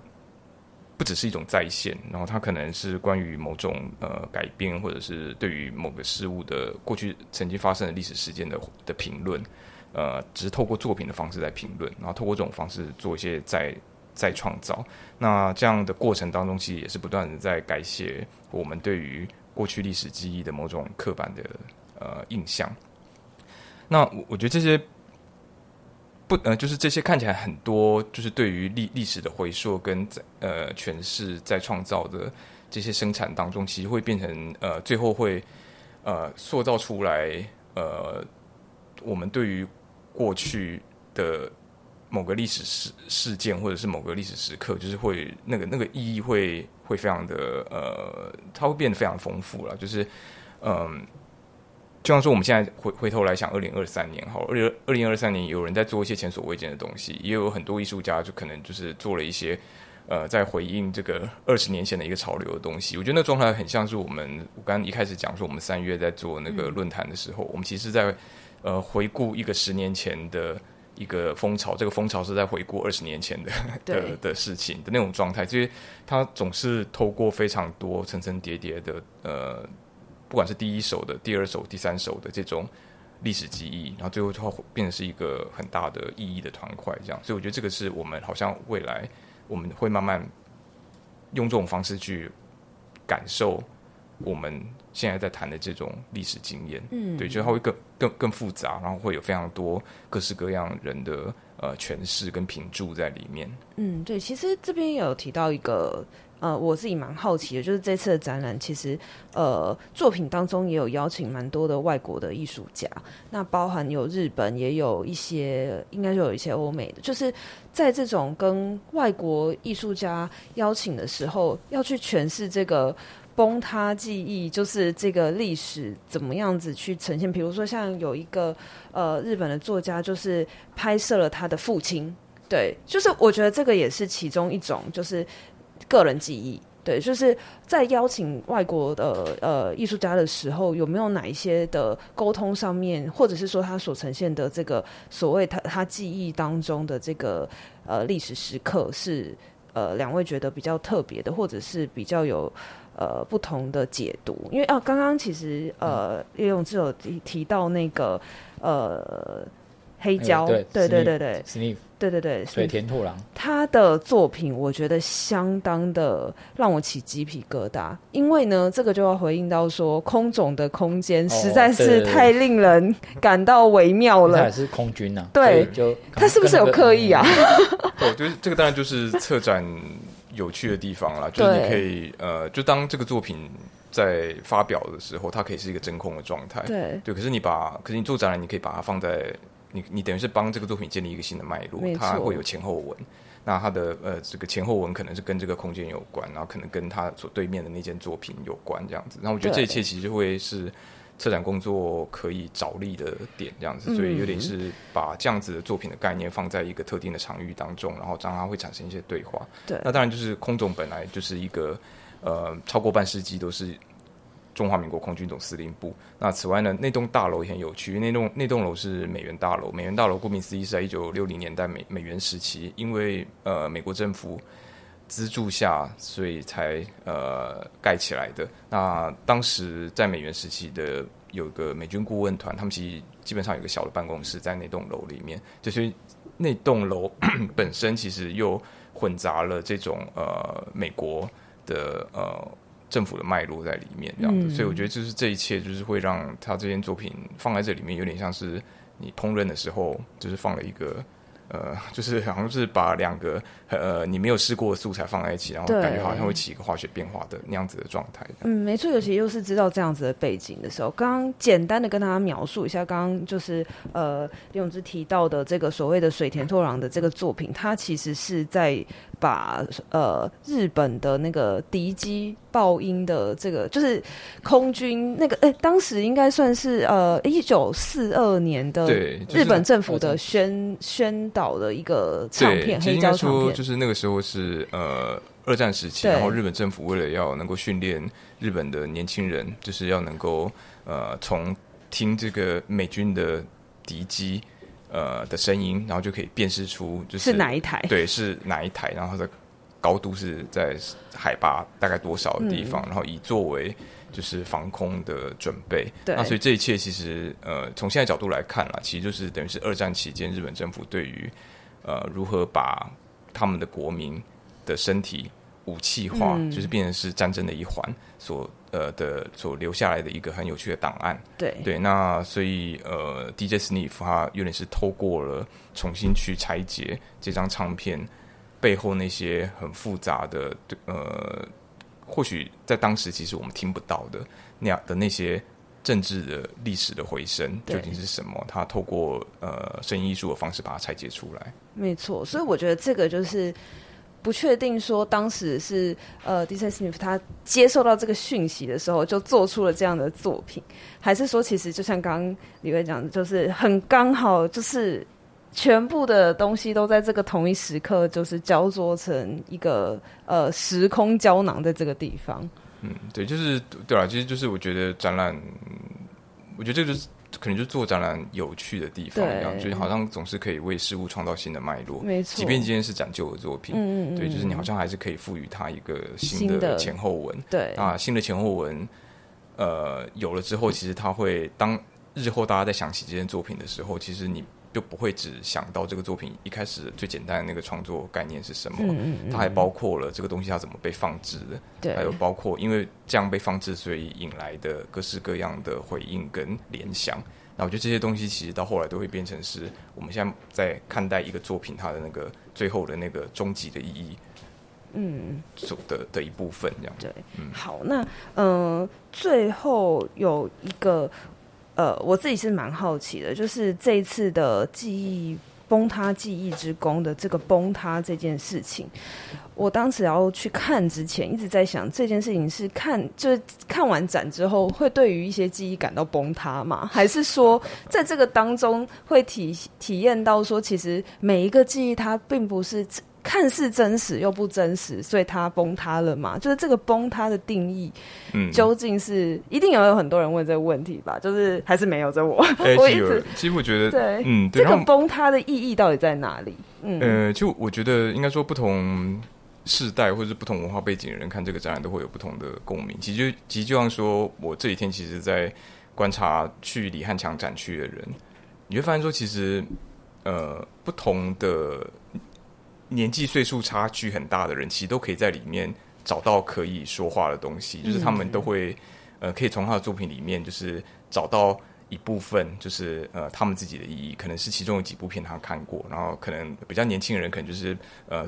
不只是一种再现，然后它可能是关于某种呃改变，或者是对于某个事物的过去曾经发生的历史事件的的评论，呃，只是透过作品的方式在评论，然后透过这种方式做一些再再创造。那这样的过程当中，其实也是不断的在改写我们对于过去历史记忆的某种刻板的呃印象。那我我觉得这些。不，呃，就是这些看起来很多，就是对于历历史的回溯跟呃诠释，在创造的这些生产当中，其实会变成呃，最后会呃塑造出来呃，我们对于过去的某个历史事事件或者是某个历史时刻，就是会那个那个意义会会非常的呃，它会变得非常丰富了，就是嗯。就像说，我们现在回回头来想，二零二三年好，二零二零二三年有人在做一些前所未见的东西，也有很多艺术家就可能就是做了一些呃，在回应这个二十年前的一个潮流的东西。我觉得那状态很像是我们我刚刚一开始讲说，我们三月在做那个论坛的时候，嗯、我们其实在呃回顾一个十年前的一个风潮，这个风潮是在回顾二十年前的的的事情的那种状态，所以它总是透过非常多层层叠叠的呃。不管是第一手的、第二手、第三手的这种历史记忆，然后最后它会变成是一个很大的意义的团块，这样。所以我觉得这个是我们好像未来我们会慢慢用这种方式去感受我们现在在谈的这种历史经验。嗯，对，就它会更更更复杂，然后会有非常多各式各样人的呃诠释跟评注在里面。嗯，对，其实这边有提到一个。呃，我自己蛮好奇的，就是这次的展览，其实呃，作品当中也有邀请蛮多的外国的艺术家，那包含有日本，也有一些，应该就有一些欧美的，就是在这种跟外国艺术家邀请的时候，要去诠释这个崩塌记忆，就是这个历史怎么样子去呈现。比如说，像有一个呃日本的作家，就是拍摄了他的父亲，对，就是我觉得这个也是其中一种，就是。个人记忆，对，就是在邀请外国的呃艺术家的时候，有没有哪一些的沟通上面，或者是说他所呈现的这个所谓他他记忆当中的这个呃历史时刻是呃两位觉得比较特别的，或者是比较有呃不同的解读？因为啊，刚刚其实呃叶永志有提提到那个呃。黑胶，对对对对对，Sniff，对对对，水田拓郎，他的作品我觉得相当的让我起鸡皮疙瘩，因为呢，这个就要回应到说，空总的空间实在是太令人感到微妙了。他也是空军啊，对，就他是不是有刻意啊？对，就是这个当然就是策展有趣的地方啦，就是你可以呃，就当这个作品在发表的时候，它可以是一个真空的状态，对。对，可是你把，可是你做展览，你可以把它放在。你你等于是帮这个作品建立一个新的脉络，它会有前后文。那它的呃这个前后文可能是跟这个空间有关，然后可能跟它所对面的那件作品有关这样子。那我觉得这一切其实会是策展工作可以着力的点这样子，所以有点是把这样子的作品的概念放在一个特定的场域当中，然后让它会产生一些对话。对，那当然就是空总本来就是一个呃超过半世纪都是。中华民国空军总司令部。那此外呢，那栋大楼也很有趣。那栋那栋楼是美元大楼。美元大楼顾名思义是在一九六零年代美美元时期，因为呃美国政府资助下，所以才呃盖起来的。那当时在美元时期的有个美军顾问团，他们其实基本上有个小的办公室在那栋楼里面。就是那栋楼 本身其实又混杂了这种呃美国的呃。政府的脉络在里面，这样子，嗯、所以我觉得就是这一切，就是会让他这件作品放在这里面，有点像是你烹饪的时候，就是放了一个。呃，就是好像是把两个呃你没有试过的素材放在一起，然后感觉好像会起一个化学变化的那样子的状态。嗯，没错，尤其又是知道这样子的背景的时候，刚刚简单的跟大家描述一下，刚刚就是呃李永志提到的这个所谓的水田拓郎的这个作品，它其实是在把呃日本的那个敌机爆音的这个就是空军那个哎、欸，当时应该算是呃一九四二年的日本政府的宣宣。导的一个唱片，黑胶唱片，就是那个时候是呃二战时期，然后日本政府为了要能够训练日本的年轻人，就是要能够呃从听这个美军的敌机呃的声音，然后就可以辨识出就是，是哪一台，对，是哪一台，然后它的。高度是在海拔大概多少的地方，嗯、然后以作为就是防空的准备。对，那所以这一切其实呃，从现在角度来看啦，其实就是等于是二战期间日本政府对于呃如何把他们的国民的身体武器化，嗯、就是变成是战争的一环所呃的所留下来的一个很有趣的档案。对对，那所以呃，DJ Sniff 他有点是透过了重新去拆解这张唱片背后那些很复杂的呃，或许在当时其实我们听不到的那样的那些政治的历史的回声究竟是什么？他透过呃声音艺术的方式把它拆解出来。没错，所以我觉得这个就是。不确定说当时是呃，DJ Smith 他接受到这个讯息的时候就做出了这样的作品，还是说其实就像刚刚李威讲的，就是很刚好，就是全部的东西都在这个同一时刻，就是焦作成一个呃时空胶囊在这个地方。嗯，对，就是对啊，其实就是我觉得展览，我觉得这个就是。可能就做展览有趣的地方这样，就是好像总是可以为事物创造新的脉络。没错，即便今天是展旧的作品，嗯嗯，对，就是你好像还是可以赋予它一个新的前后文。对，啊，新的前后文，呃，有了之后，其实它会当日后大家在想起这件作品的时候，其实你。就不会只想到这个作品一开始最简单的那个创作概念是什么，嗯嗯嗯，它还包括了这个东西它怎么被放置的，对，还有包括因为这样被放置，所以引来的各式各样的回应跟联想。那我觉得这些东西其实到后来都会变成是我们现在在看待一个作品它的那个最后的那个终极的意义，嗯，的的的一部分这样。对，嗯，好，那嗯、呃，最后有一个。呃，我自己是蛮好奇的，就是这一次的记忆崩塌记忆之宫的这个崩塌这件事情，我当时要去看之前，一直在想这件事情是看就是看完展之后会对于一些记忆感到崩塌吗？还是说 在这个当中会体体验到说，其实每一个记忆它并不是。看似真实又不真实，所以它崩塌了嘛？就是这个崩塌的定义，嗯，究竟是一定有有很多人问这个问题吧？就是还是没有？这我、欸、我一直其实我觉得，对，嗯，对，这个崩塌的意义到底在哪里？嗯，呃，就我觉得应该说，不同世代或者是不同文化背景的人看这个展览都会有不同的共鸣。其实就其实就像说，我这几天其实，在观察去李汉强展区的人，你会发现说，其实呃，不同的。年纪岁数差距很大的人，其实都可以在里面找到可以说话的东西。就是他们都会，呃，可以从他的作品里面，就是找到一部分，就是呃，他们自己的意义。可能是其中有几部片他看过，然后可能比较年轻的人，可能就是呃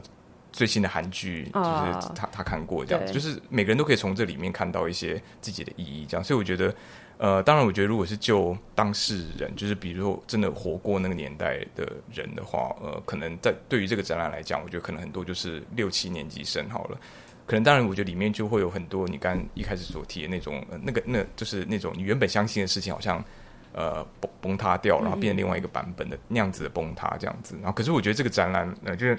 最新的韩剧，就是他他看过这样子。就是每个人都可以从这里面看到一些自己的意义，这样。所以我觉得。呃，当然，我觉得如果是就当事人，就是比如说真的活过那个年代的人的话，呃，可能在对于这个展览来讲，我觉得可能很多就是六七年级生好了。可能当然，我觉得里面就会有很多你刚一开始所提的那种，那个那就是那种你原本相信的事情，好像呃崩崩塌掉，然后变成另外一个版本的那样子的崩塌这样子。然后，可是我觉得这个展览，呃，就是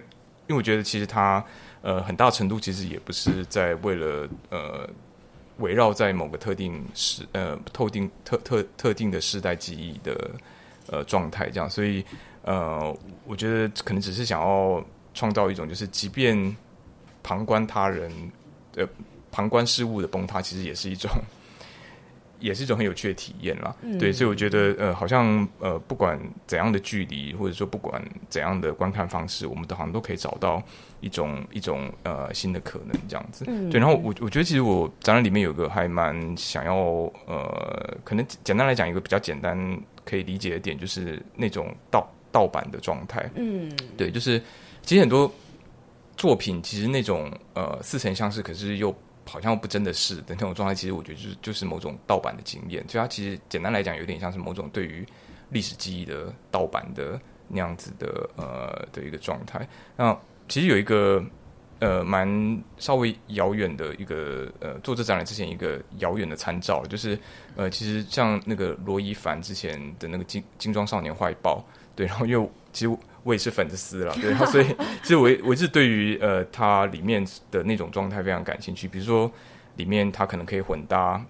因为我觉得其实它呃很大程度其实也不是在为了呃。围绕在某个特定时呃特定特特特定的世代记忆的呃状态这样，所以呃我觉得可能只是想要创造一种，就是即便旁观他人呃旁观事物的崩塌，其实也是一种也是一种很有趣的体验啦。嗯、对，所以我觉得呃好像呃不管怎样的距离，或者说不管怎样的观看方式，我们都好像都可以找到。一种一种呃新的可能这样子，嗯、对。然后我我觉得其实我展览里面有个还蛮想要呃，可能简单来讲一个比较简单可以理解的点，就是那种盗盗版的状态。嗯，对，就是其实很多作品其实那种呃似曾相识，可是又好像不真的是的那种状态，其实我觉得就是就是某种盗版的经验。所以它其实简单来讲，有点像是某种对于历史记忆的盗版的那样子的呃的一个状态。那其实有一个呃蛮稍微遥远的一个呃做这展览之前一个遥远的参照，就是呃其实像那个罗一凡之前的那个精精装少年坏报，对，然后又其实我也是粉丝了，对，所以 其实我我一直对于呃它里面的那种状态非常感兴趣，比如说里面它可能可以混搭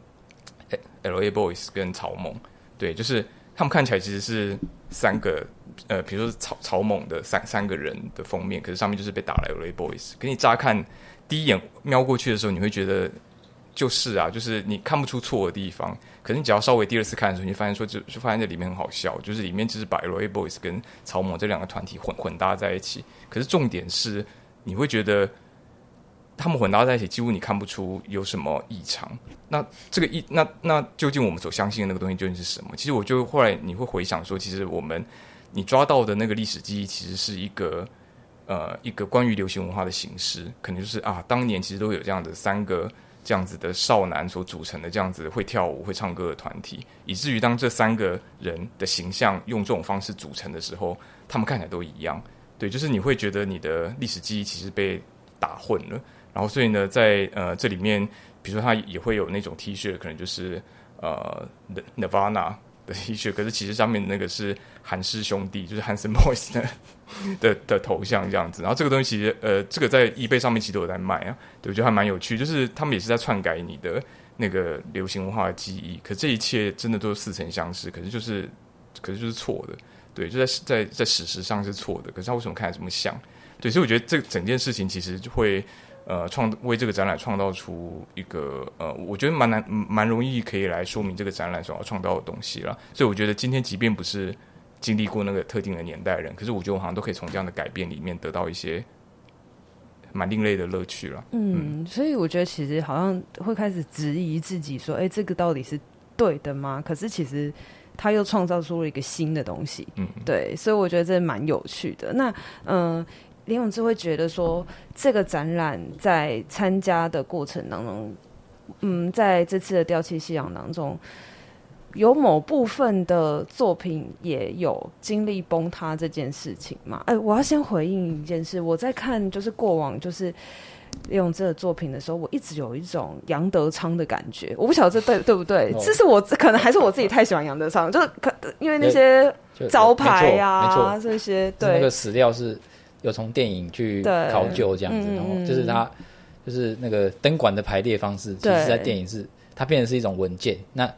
L A Boys 跟草蜢，对，就是。他们看起来其实是三个呃，比如说草草蜢的三三个人的封面，可是上面就是被打来 LA Boys。给你乍看第一眼瞄过去的时候，你会觉得就是啊，就是你看不出错的地方。可是你只要稍微第二次看的时候，你发现说就就发现这里面很好笑，就是里面就是把 LA Boys 跟草蜢这两个团体混混搭在一起。可是重点是你会觉得。他们混搭在一起，几乎你看不出有什么异常。那这个异，那那究竟我们所相信的那个东西究竟是什么？其实我就后来你会回想说，其实我们你抓到的那个历史记忆，其实是一个呃一个关于流行文化的形式，可能就是啊，当年其实都有这样的三个这样子的少男所组成的这样子会跳舞会唱歌的团体，以至于当这三个人的形象用这种方式组成的时候，他们看起来都一样。对，就是你会觉得你的历史记忆其实被打混了。然后，所以呢，在呃这里面，比如说他也会有那种 T 恤，可能就是呃 Nirvana 的 T 恤，可是其实上面那个是韩氏兄弟，就是 Hanson Boys 的的的头像这样子。然后这个东西呃，这个在 eBay 上面其实都有在卖啊，对，我觉得还蛮有趣。就是他们也是在篡改你的那个流行文化的记忆，可这一切真的都是似曾相识，可是就是可是就是错的，对，就在在在史实上是错的。可是他为什么看起来这么像？对，所以我觉得这整件事情其实就会。呃，创为这个展览创造出一个呃，我觉得蛮难、蛮容易可以来说明这个展览所要创造的东西了。所以我觉得今天即便不是经历过那个特定的年代的人，可是我觉得我好像都可以从这样的改变里面得到一些蛮另类的乐趣了。嗯，所以我觉得其实好像会开始质疑自己说，哎，这个到底是对的吗？可是其实他又创造出了一个新的东西。嗯，对，所以我觉得这蛮有趣的。那嗯。呃林永志会觉得说，这个展览在参加的过程当中，嗯，在这次的掉漆夕阳当中，有某部分的作品也有经历崩塌这件事情嘛？哎，我要先回应一件事，我在看就是过往就是林永志的作品的时候，我一直有一种杨德昌的感觉，我不晓得这对对不对？这是我可能还是我自己太喜欢杨德昌，就是可因为那些招牌呀、啊、这些，对那个史料是。有从电影去考究这样子，然后就是他，就是那个灯管的排列方式，其实在电影是它变成是一种文件。那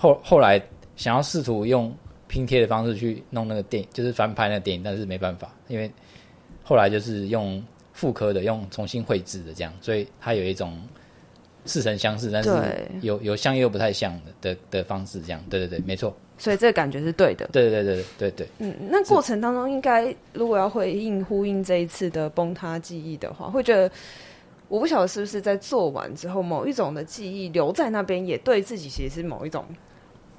后后来想要试图用拼贴的方式去弄那个电影，就是翻拍那个电影，但是没办法，因为后来就是用复刻的，用重新绘制的这样，所以它有一种似曾相识，但是有有像又不太像的的的方式这样。对对对，没错。所以这个感觉是对的。对对对对对对。嗯，那过程当中应该如果要回应呼应这一次的崩塌记忆的话，会觉得我不晓得是不是在做完之后，某一种的记忆留在那边，也对自己其实是某一种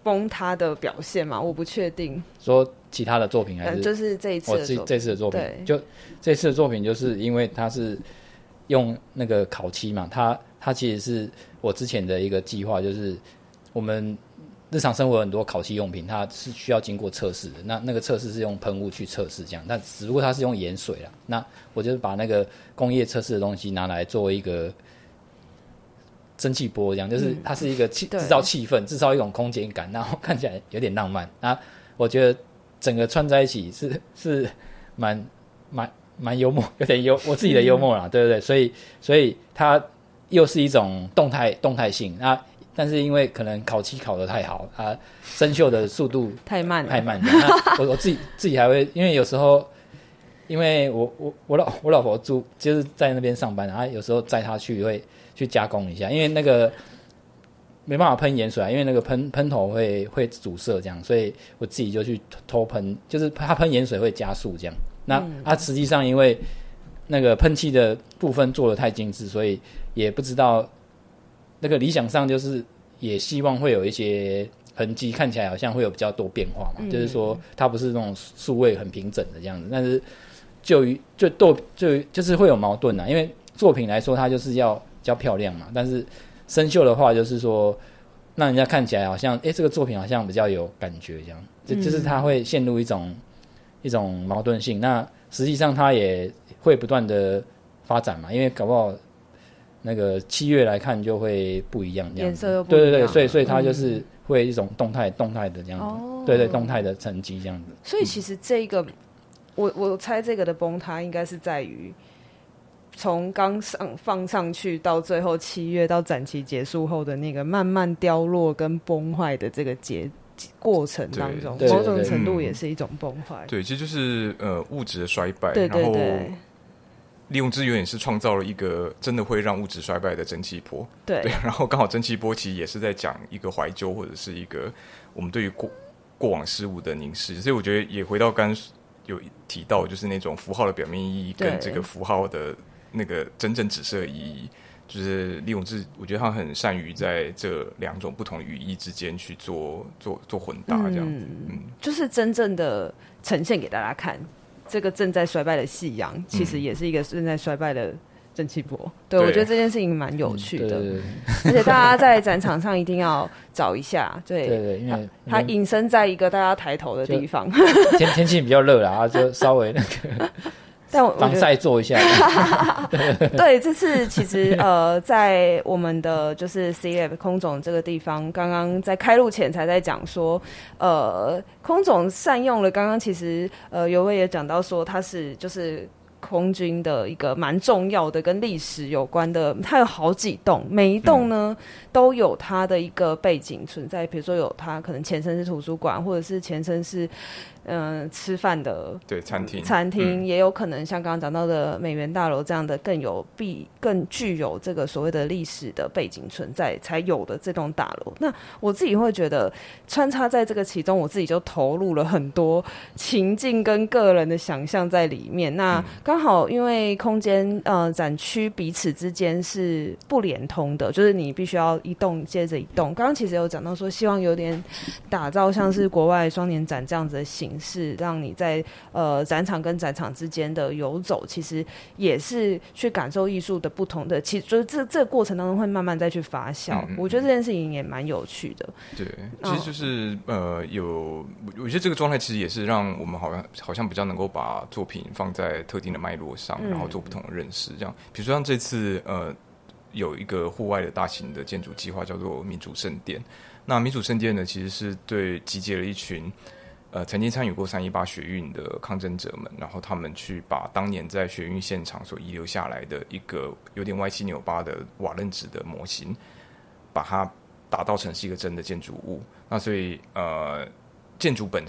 崩塌的表现嘛？我不确定。说其他的作品还是、嗯、就是这一次的这次的作品？对，就这次的作品，就是因为它是用那个烤漆嘛，它它其实是我之前的一个计划，就是我们。日常生活有很多烤漆用品，它是需要经过测试的。那那个测试是用喷雾去测试，这样。但只不过它是用盐水啦。那我就是把那个工业测试的东西拿来作为一个蒸汽波，一样就是它是一个气制造气氛，制造一种空间感，然后看起来有点浪漫。啊我觉得整个串在一起是是蛮蛮蛮幽默，有点幽我自己的幽默啦，对不对？所以所以它又是一种动态动态性啊。但是因为可能烤漆烤得太好，它生锈的速度 太慢太慢。我我自己 自己还会，因为有时候，因为我我我老我老婆住就是在那边上班，然后有时候载她去会去加工一下，因为那个没办法喷盐水啊，因为那个喷喷头会会阻塞这样，所以我自己就去偷喷，就是它喷盐水会加速这样。那它实际上因为那个喷气的部分做的太精致，所以也不知道。那个理想上就是也希望会有一些痕迹，看起来好像会有比较多变化嘛。嗯、就是说它不是那种数位很平整的这样子，但是就于就都就就是会有矛盾啊。因为作品来说，它就是要比较漂亮嘛。但是生锈的话，就是说让人家看起来好像，哎、欸，这个作品好像比较有感觉这样。就就是它会陷入一种、嗯、一种矛盾性。那实际上它也会不断的发展嘛，因为搞不好。那个七月来看就会不一样，颜色又不一样。对对对，所以所以它就是会一种动态、嗯、动态的这样子，哦、对对动态的成绩这样子。所以其实这一个，嗯、我我猜这个的崩塌应该是在于从刚上放上去到最后七月到展期结束后的那个慢慢凋落跟崩坏的这个节过程当中，某种程度也是一种崩坏。对，其实就是呃物质的衰败，对对对，然后利用资源也是创造了一个真的会让物质衰败的蒸汽波。对，对，然后刚好蒸汽波其实也是在讲一个怀旧或者是一个我们对于过过往事物的凝视，所以我觉得也回到刚刚有提到，就是那种符号的表面意义跟这个符号的那个真正指涉意义。就是李永志，我觉得他很善于在这两种不同的语义之间去做做做混搭，这样子，嗯，就是真正的呈现给大家看，这个正在衰败的夕阳，其实也是一个正在衰败的蒸汽波。嗯、对，我觉得这件事情蛮有趣的，而且大家在展场上一定要找一下，对 对对，因为它隐身在一个大家抬头的地方，天天气比较热啦，就稍微那个。但我防晒做一下。对，这次其实呃，在我们的就是 C-LAB 空总这个地方，刚刚在开录前才在讲说，呃，空总善用了刚刚其实呃，尤伟也讲到说，他是就是空军的一个蛮重要的跟历史有关的，它有好几栋，每一栋呢、嗯、都有它的一个背景存在，比如说有它可能前身是图书馆，或者是前身是。嗯、呃，吃饭的对餐厅，餐厅也有可能像刚刚讲到的美元大楼这样的更有必更具有这个所谓的历史的背景存在才有的这栋大楼。那我自己会觉得穿插在这个其中，我自己就投入了很多情境跟个人的想象在里面。那刚好因为空间呃展区彼此之间是不连通的，就是你必须要一栋接着一栋。刚刚其实有讲到说，希望有点打造像是国外双年展这样子的形。是让你在呃展场跟展场之间的游走，其实也是去感受艺术的不同的，其实就是这这个过程当中会慢慢再去发酵。嗯、我觉得这件事情也蛮有趣的。对，其实就是、哦、呃有，我觉得这个状态其实也是让我们好像好像比较能够把作品放在特定的脉络上，然后做不同的认识。这样，比如说像这次呃有一个户外的大型的建筑计划叫做民主圣殿。那民主圣殿呢，其实是对集结了一群。呃，曾经参与过三一八学运的抗争者们，然后他们去把当年在学运现场所遗留下来的一个有点歪七扭八的瓦楞纸的模型，把它打造成是一个真的建筑物。那所以，呃，建筑本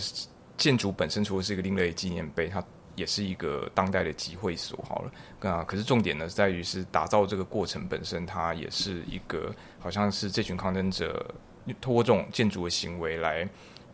建筑本身除了是一个另类纪念碑，它也是一个当代的集会所。好了，啊，可是重点呢在于是打造这个过程本身，它也是一个好像是这群抗争者通过这种建筑的行为来。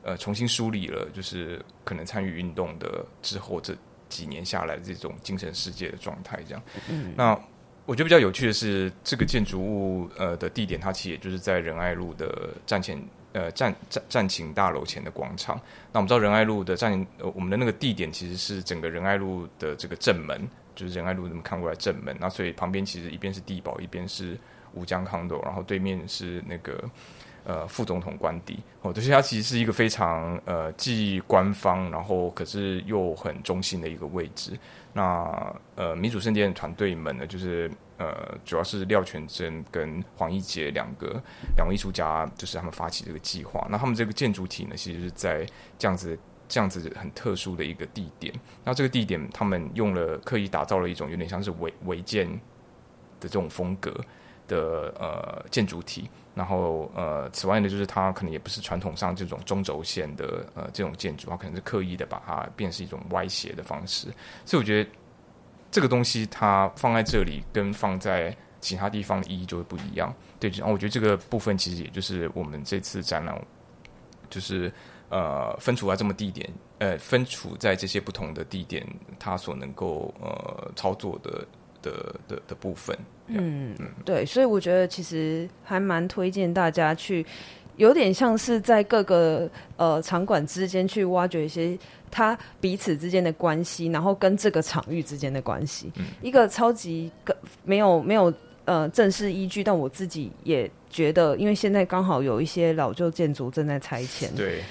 呃，重新梳理了，就是可能参与运动的之后这几年下来的这种精神世界的状态，这样。嗯，那我觉得比较有趣的是，这个建筑物呃的地点，它其实也就是在仁爱路的站前呃站站站勤大楼前的广场。那我们知道仁爱路的站呃我们的那个地点其实是整个仁爱路的这个正门，就是仁爱路这么看过来正门。那所以旁边其实一边是地堡，一边是吴江 Condo，然后对面是那个。呃，副总统官邸哦，就是它其实是一个非常呃既官方，然后可是又很中心的一个位置。那呃，民主圣殿团队们呢，就是呃，主要是廖全真跟黄一杰两个两位艺术家，就是他们发起这个计划。那他们这个建筑体呢，其实是在这样子这样子很特殊的一个地点。那这个地点，他们用了刻意打造了一种有点像是违违建的这种风格的呃建筑体。然后，呃，此外呢，就是它可能也不是传统上这种中轴线的呃这种建筑，它可能是刻意的把它变成一种歪斜的方式。所以我觉得这个东西它放在这里跟放在其他地方的意义就会不一样。对，然后我觉得这个部分其实也就是我们这次展览，就是呃分处在这么地点，呃分处在这些不同的地点，它所能够呃操作的。的的的部分，嗯，对，所以我觉得其实还蛮推荐大家去，有点像是在各个呃场馆之间去挖掘一些它彼此之间的关系，然后跟这个场域之间的关系，嗯，一个超级个没有没有呃正式依据，但我自己也。觉得，因为现在刚好有一些老旧建筑正在拆迁，对，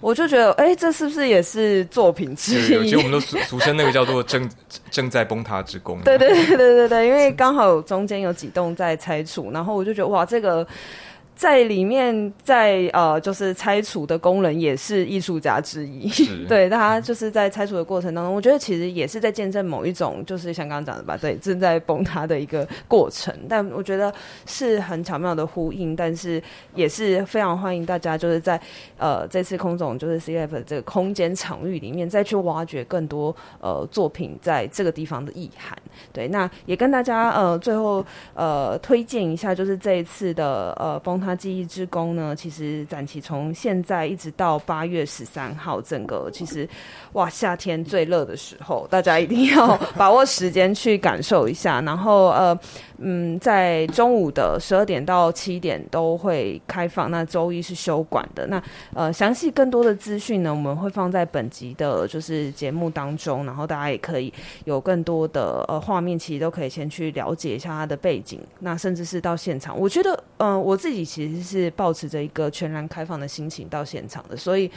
我就觉得，哎、欸，这是不是也是作品之一？其实我们都俗俗称那个叫做正正在崩塌之功。对对对对对对，因为刚好中间有几栋在拆除，然后我就觉得，哇，这个在里面在呃就是拆除的工人也是艺术家之一，对，大家就是在拆除的过程当中，我觉得其实也是在见证某一种就是像刚刚讲的吧，对，正在崩塌的一个过程。但我觉得是很巧妙的呼应，但是也是非常欢迎大家就是在呃这次空总就是 C-LAB 的这个空间场域里面再去挖掘更多呃作品在这个地方的意涵。对，那也跟大家呃最后呃推荐一下，就是这一次的呃崩塌记忆之宫呢，其实展期从现在一直到八月十三号，整个其实哇夏天最热的时候，大家一定要把握时间去感受一下。然后呃嗯，在中午的十二点到七点都会开放，那周一是休馆的。那呃详细更多的资讯呢，我们会放在本集的就是节目当中，然后大家也可以有更多的呃。画面其实都可以先去了解一下它的背景，那甚至是到现场，我觉得，嗯、呃，我自己其其实是保持着一个全然开放的心情到现场的，所以。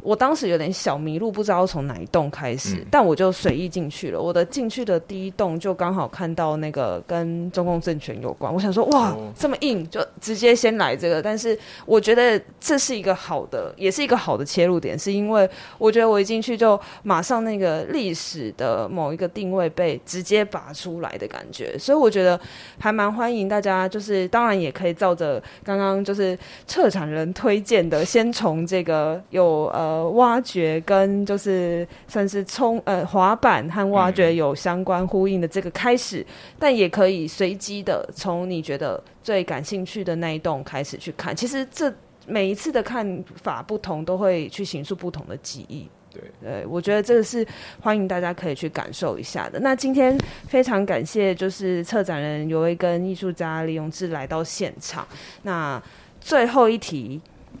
我当时有点小迷路，不知道从哪一栋开始，嗯、但我就随意进去了。我的进去的第一栋就刚好看到那个跟中共政权有关，我想说哇，哦、这么硬，就直接先来这个。但是我觉得这是一个好的，也是一个好的切入点，是因为我觉得我一进去就马上那个历史的某一个定位被直接拔出来的感觉，所以我觉得还蛮欢迎大家，就是当然也可以照着刚刚就是策展人推荐的，先从这个有呃。呃，挖掘跟就是算是冲呃滑板和挖掘有相关呼应的这个开始，嗯、但也可以随机的从你觉得最感兴趣的那一栋开始去看。其实这每一次的看法不同，都会去形塑不同的记忆。对，对，我觉得这个是欢迎大家可以去感受一下的。那今天非常感谢就是策展人尤威跟艺术家李永志来到现场。那最后一题。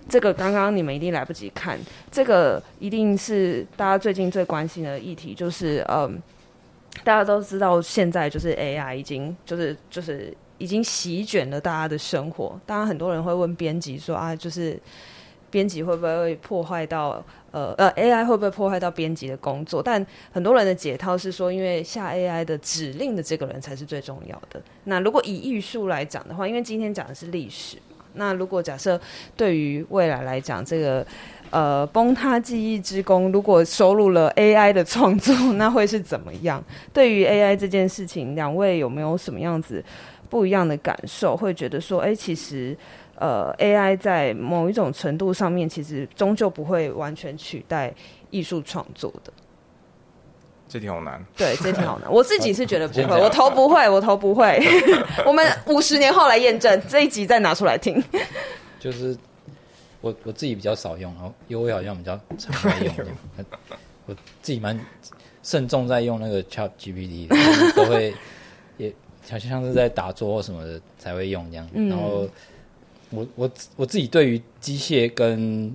这个刚刚你们一定来不及看，这个一定是大家最近最关心的议题，就是嗯，大家都知道现在就是 AI 已经就是就是已经席卷了大家的生活。当然很多人会问编辑说啊，就是编辑会不会破坏到呃呃 AI 会不会破坏到编辑的工作？但很多人的解套是说，因为下 AI 的指令的这个人才是最重要的。那如果以艺术来讲的话，因为今天讲的是历史。那如果假设对于未来来讲，这个呃崩塌记忆之宫如果收录了 AI 的创作，那会是怎么样？对于 AI 这件事情，两位有没有什么样子不一样的感受？会觉得说，哎、其实呃 AI 在某一种程度上面，其实终究不会完全取代艺术创作的。这题好难，对，这题好难。我自己是觉得不会，我投不会，我投不会。我们五十年后来验证，这一集再拿出来听。就是我我自己比较少用，然后优惠好像比较常在用。我自己蛮慎重在用那个 Chat GPT 的，都会也好像是在打坐或什么的才会用这样。嗯、然后我我我自己对于机械跟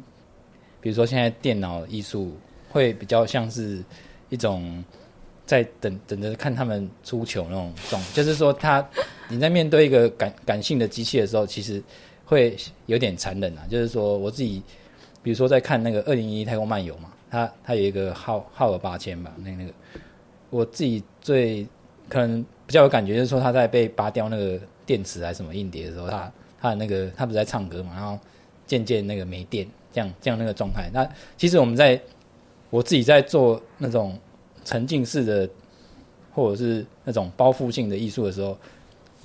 比如说现在电脑艺术会比较像是。一种在等等着看他们出糗那种状，就是说他你在面对一个感感性的机器的时候，其实会有点残忍啊。就是说我自己，比如说在看那个二零一一太空漫游嘛，它它有一个耗耗了八千吧，那那个我自己最可能比较有感觉，就是说他在被拔掉那个电池还是什么硬碟的时候，他他的那个他不是在唱歌嘛，然后渐渐那个没电，这样这样那个状态。那其实我们在。我自己在做那种沉浸式的，或者是那种包覆性的艺术的时候，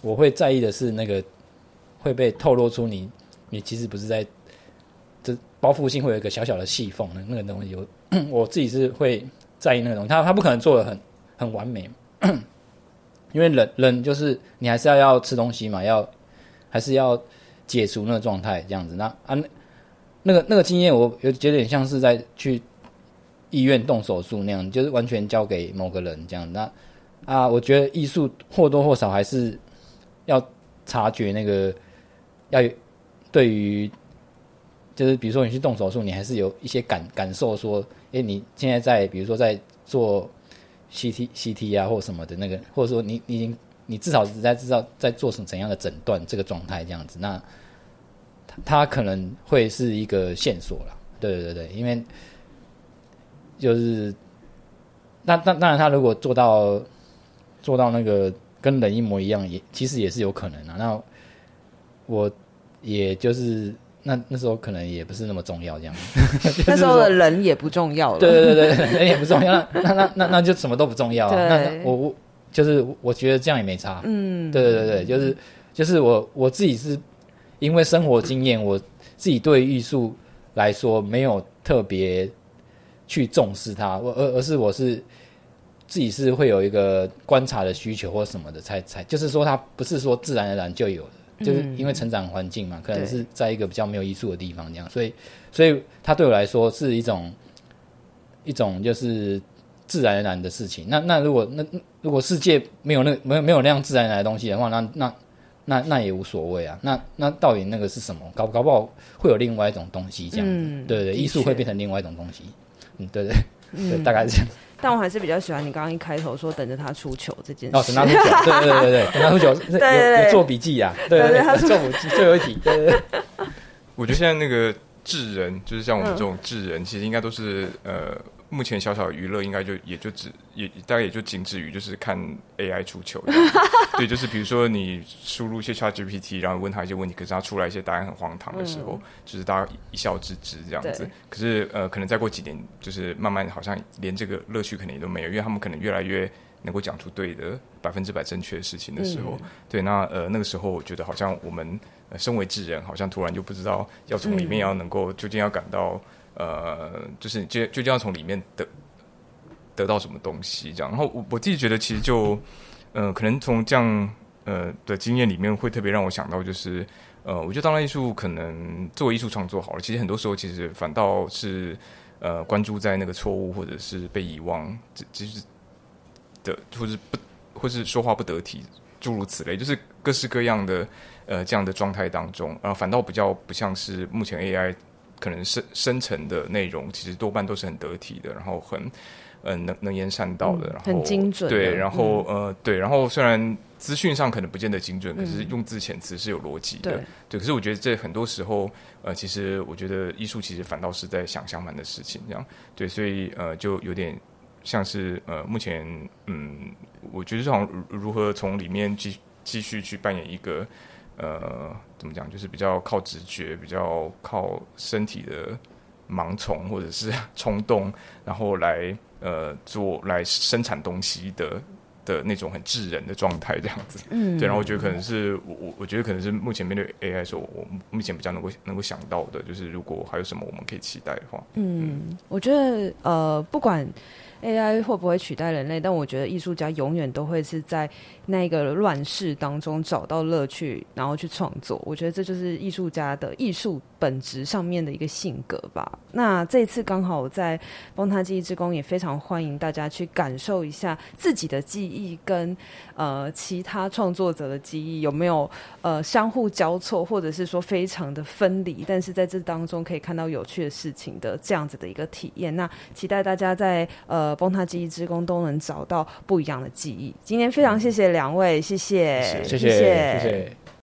我会在意的是那个会被透露出你，你其实不是在这包覆性会有一个小小的细缝的那个东西。我我自己是会在意那个东西，他他不可能做的很很完美，因为人人就是你还是要要吃东西嘛，要还是要解除那个状态这样子。那啊那个那个经验，我有有点像是在去。医院动手术那样，就是完全交给某个人这样。那啊，我觉得艺术或多或少还是要察觉那个，要对于，就是比如说你去动手术，你还是有一些感感受，说，哎，你现在在比如说在做 CT CT 啊或什么的那个，或者说你你已经你至少是在知道在做什么怎样的诊断这个状态这样子，那它可能会是一个线索了。对对对，因为。就是，那那当然，他如果做到做到那个跟人一模一样，也其实也是有可能的。那我也就是那那时候可能也不是那么重要，这样。那时候的人也不重要了。对对对对，人也不重要，那那那那那就什么都不重要啊。那那我我就是我觉得这样也没差。嗯，对对对对，就是就是我我自己是因为生活经验，我自己对艺术来说没有特别去重视它，我而而是我是。自己是会有一个观察的需求或什么的，才才就是说，它不是说自然而然就有的，嗯、就是因为成长环境嘛，可能是在一个比较没有艺术的地方这样，所以所以它对我来说是一种一种就是自然而然的事情。那那如果那如果世界没有那没有没有那样自然而然的东西的话，那那那那也无所谓啊。那那到底那个是什么？搞搞不好会有另外一种东西这样，对对，艺术会变成另外一种东西。嗯，对对，对，对，大概是这样。但我还是比较喜欢你刚刚一开头说等着他出球这件事。哦，等他出球，对对对对，等他出球，对对对，有做笔记呀，对对对，做笔记最后一题，对对对。我觉得现在那个智人，就是像我们这种智人，其实应该都是呃。目前小小娱乐应该就也就只也大概也就仅止于就是看 AI 出糗，对，就是比如说你输入一些 ChatGPT，然后问他一些问题，可是他出来一些答案很荒唐的时候，嗯、就是大家一笑置之这样子。可是呃，可能再过几年，就是慢慢好像连这个乐趣可能也都没有，因为他们可能越来越能够讲出对的百分之百正确的事情的时候，嗯、对，那呃那个时候我觉得好像我们、呃、身为智人，好像突然就不知道要从里面要能够究竟要感到。呃，就是就就这样从里面得得到什么东西这样，然后我我自己觉得其实就，呃，可能从这样呃的经验里面会特别让我想到就是，呃，我觉得当代艺术可能作为艺术创作好了，其实很多时候其实反倒是呃关注在那个错误或者是被遗忘，这其实的或是不或是说话不得体诸如此类，就是各式各样的呃这样的状态当中，呃，反倒比较不像是目前 AI。可能生生成的内容其实多半都是很得体的，然后很嗯、呃、能能言善道的，然后很精准。对，然后、嗯、呃对，然后虽然资讯上可能不见得精准，可是用字遣词是有逻辑的。对，对，可是我觉得这很多时候呃，其实我觉得艺术其实反倒是在想相反的事情，这样对，所以呃就有点像是呃目前嗯，我觉得这种如何从里面继继续去扮演一个。呃，怎么讲？就是比较靠直觉，比较靠身体的盲从或者是冲动，然后来呃做来生产东西的的那种很智人的状态，这样子。嗯，对。然后我觉得可能是我我我觉得可能是目前面对 AI 时候，我目前比较能够能够想到的，就是如果还有什么我们可以期待的话。嗯，嗯我觉得呃，不管 AI 会不会取代人类，但我觉得艺术家永远都会是在。那个乱世当中找到乐趣，然后去创作，我觉得这就是艺术家的艺术本质上面的一个性格吧。那这次刚好在崩塌记忆之宫，也非常欢迎大家去感受一下自己的记忆跟呃其他创作者的记忆有没有呃相互交错，或者是说非常的分离，但是在这当中可以看到有趣的事情的这样子的一个体验。那期待大家在呃崩塌记忆之宫都能找到不一样的记忆。今天非常谢谢两位，谢谢，谢谢，谢谢。谢谢。